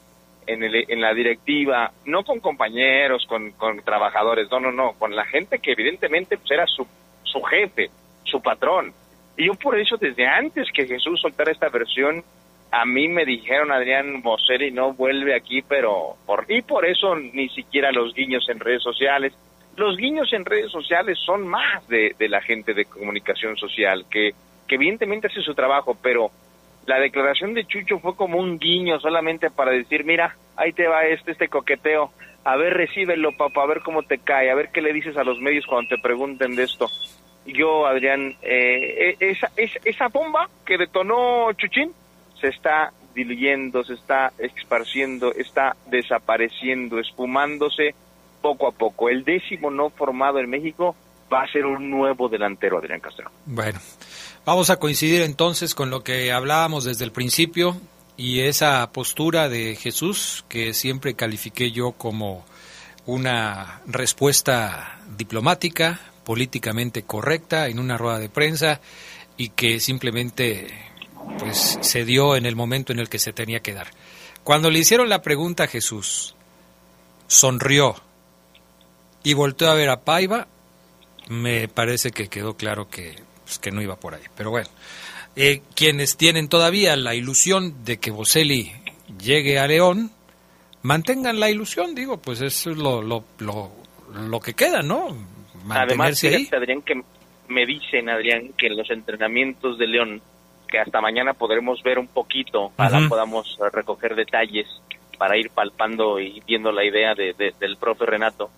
en, el- en la directiva, no con compañeros, con, con trabajadores, no, no, no, con la gente que evidentemente pues, era su, su jefe, su patrón. Y yo por eso, desde antes que Jesús soltara esta versión, a mí me dijeron, Adrián Boselli no vuelve aquí, pero por y por eso ni siquiera los guiños en redes sociales. Los guiños en redes sociales son más de, la gente de comunicación social, que, que evidentemente hace su trabajo, pero la declaración de Chucho fue como un guiño solamente para decir, mira, ahí te va este, este coqueteo, a ver, recíbelo, papá, a ver cómo te cae, a ver qué le dices a los medios cuando te pregunten de esto. Yo, Adrián, eh, eh, esa, esa, esa bomba que detonó Chuchín se está diluyendo, se está esparciendo, está desapareciendo, esfumándose poco a poco. El décimo no formado en México va a ser un nuevo delantero, Adrián Castro. Bueno, vamos a coincidir entonces con lo que hablábamos desde el principio y esa postura de Jesús que siempre califiqué yo como una respuesta diplomática, políticamente correcta en una rueda de prensa y que simplemente pues se dio en el momento en el que se tenía que dar. Cuando le hicieron la pregunta a Jesús, sonrió y volteó a ver a Paiva, me parece que quedó claro que, pues, que no iba por ahí. Pero bueno, eh, quienes tienen todavía la ilusión de que Boselli llegue a León, mantengan la ilusión, digo, pues eso es lo, lo, lo, lo que queda, ¿no? Además, ahí. Adrián, que me dicen, Adrián, que en los entrenamientos de León, que hasta mañana podremos ver un poquito, para podamos recoger detalles para ir palpando y viendo la idea de, del profe Renato.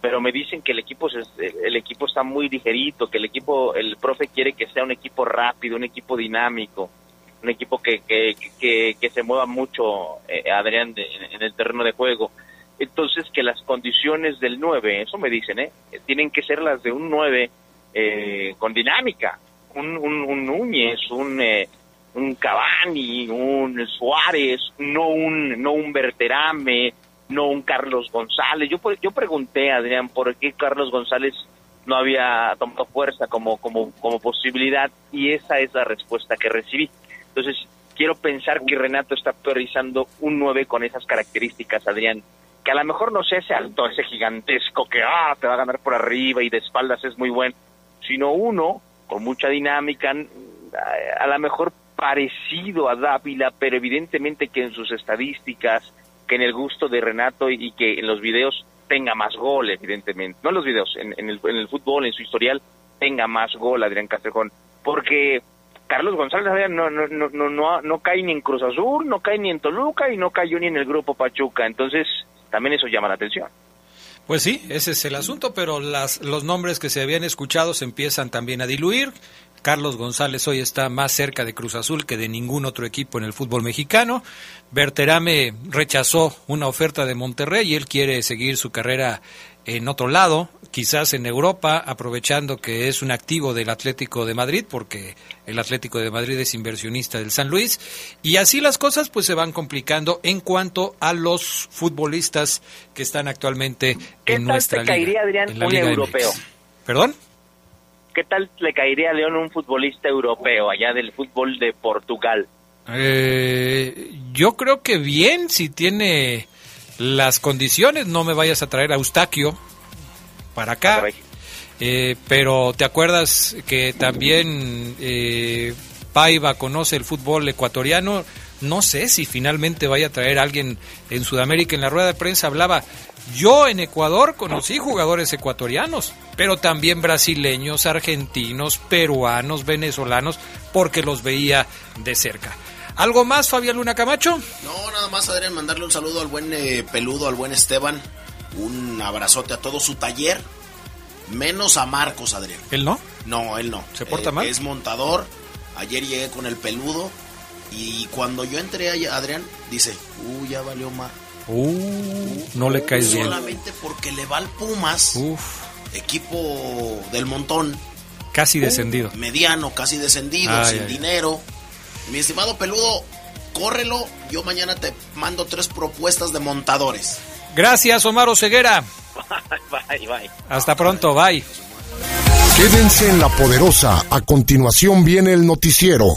Pero me dicen que el equipo el equipo está muy ligerito, que el equipo el profe quiere que sea un equipo rápido, un equipo dinámico, un equipo que, que, que, se mueva mucho, eh, Adrián, en el terreno de juego. Entonces, que las condiciones del 9, eso me dicen, ¿eh? tienen que ser las de un 9 eh, con dinámica. Un, un, Núñez, un, eh, un Cavani, un Suárez, no un, no un Berterame, no un Carlos González. Yo, yo pregunté, Adrián, por qué Carlos González no había tomado fuerza como, como, como posibilidad y esa es la respuesta que recibí. Entonces, quiero pensar que Renato está priorizando un 9 con esas características, Adrián, que a lo mejor no sea ese alto, ese gigantesco que ah, te va a ganar por arriba y de espaldas es muy bueno, sino uno con mucha dinámica, a, lo mejor parecido a Dávila, pero evidentemente que en sus estadísticas, que en el gusto de Renato y, que en los videos tenga más gol, evidentemente, no en los videos, en, el, en el fútbol, en su historial, tenga más gol Adrián Castrejón, porque Carlos González no, no, no, no, no cae ni en Cruz Azul, no cae ni en Toluca y no cayó ni en el grupo Pachuca. Entonces, también eso llama la atención. Pues sí, ese es el asunto, pero las, los nombres que se habían escuchado se empiezan también a diluir. Carlos González hoy está más cerca de Cruz Azul que de ningún otro equipo en el fútbol mexicano. Berterame rechazó una oferta de Monterrey y él quiere seguir su carrera en otro lado, quizás en Europa, aprovechando que es un activo del Atlético de Madrid, porque el Atlético de Madrid es inversionista del San Luis, y así las cosas pues se van complicando en cuanto a los futbolistas que están actualmente en nuestra te caería, Adrián, un europeo? ¿Perdón? ¿Qué tal le caería a León un futbolista europeo allá del fútbol de Portugal? Eh, yo creo que bien, si tiene las condiciones, no me vayas a traer a Eustaquio para acá. Eh, pero te acuerdas que también eh, Paiva conoce el fútbol ecuatoriano. No sé si finalmente vaya a traer a alguien en Sudamérica. En la rueda de prensa hablaba, yo en Ecuador conocí jugadores ecuatorianos, pero también brasileños, argentinos, peruanos, venezolanos, porque los veía de cerca. ¿Algo más, Fabián Luna Camacho? No, nada más, Adrián, mandarle un saludo al buen eh, peludo, al buen Esteban. Un abrazote a todo su taller. Menos a Marcos, Adrián. ¿Él no? No, él no. ¿Se porta eh, mal? Es montador. Ayer llegué con el peludo. Y cuando yo entré allá, Adrián, dice, uh, ya valió más. Uh, no le caes bien. Solamente porque le va al Pumas. Uf. Equipo del montón. Casi descendido. Mediano, casi descendido, sin dinero. Mi estimado peludo, córrelo. Yo mañana te mando tres propuestas de montadores. Gracias, Omar Ceguera. *laughs* bye, bye. Hasta pronto, bye. Quédense en la poderosa. A continuación viene el noticiero.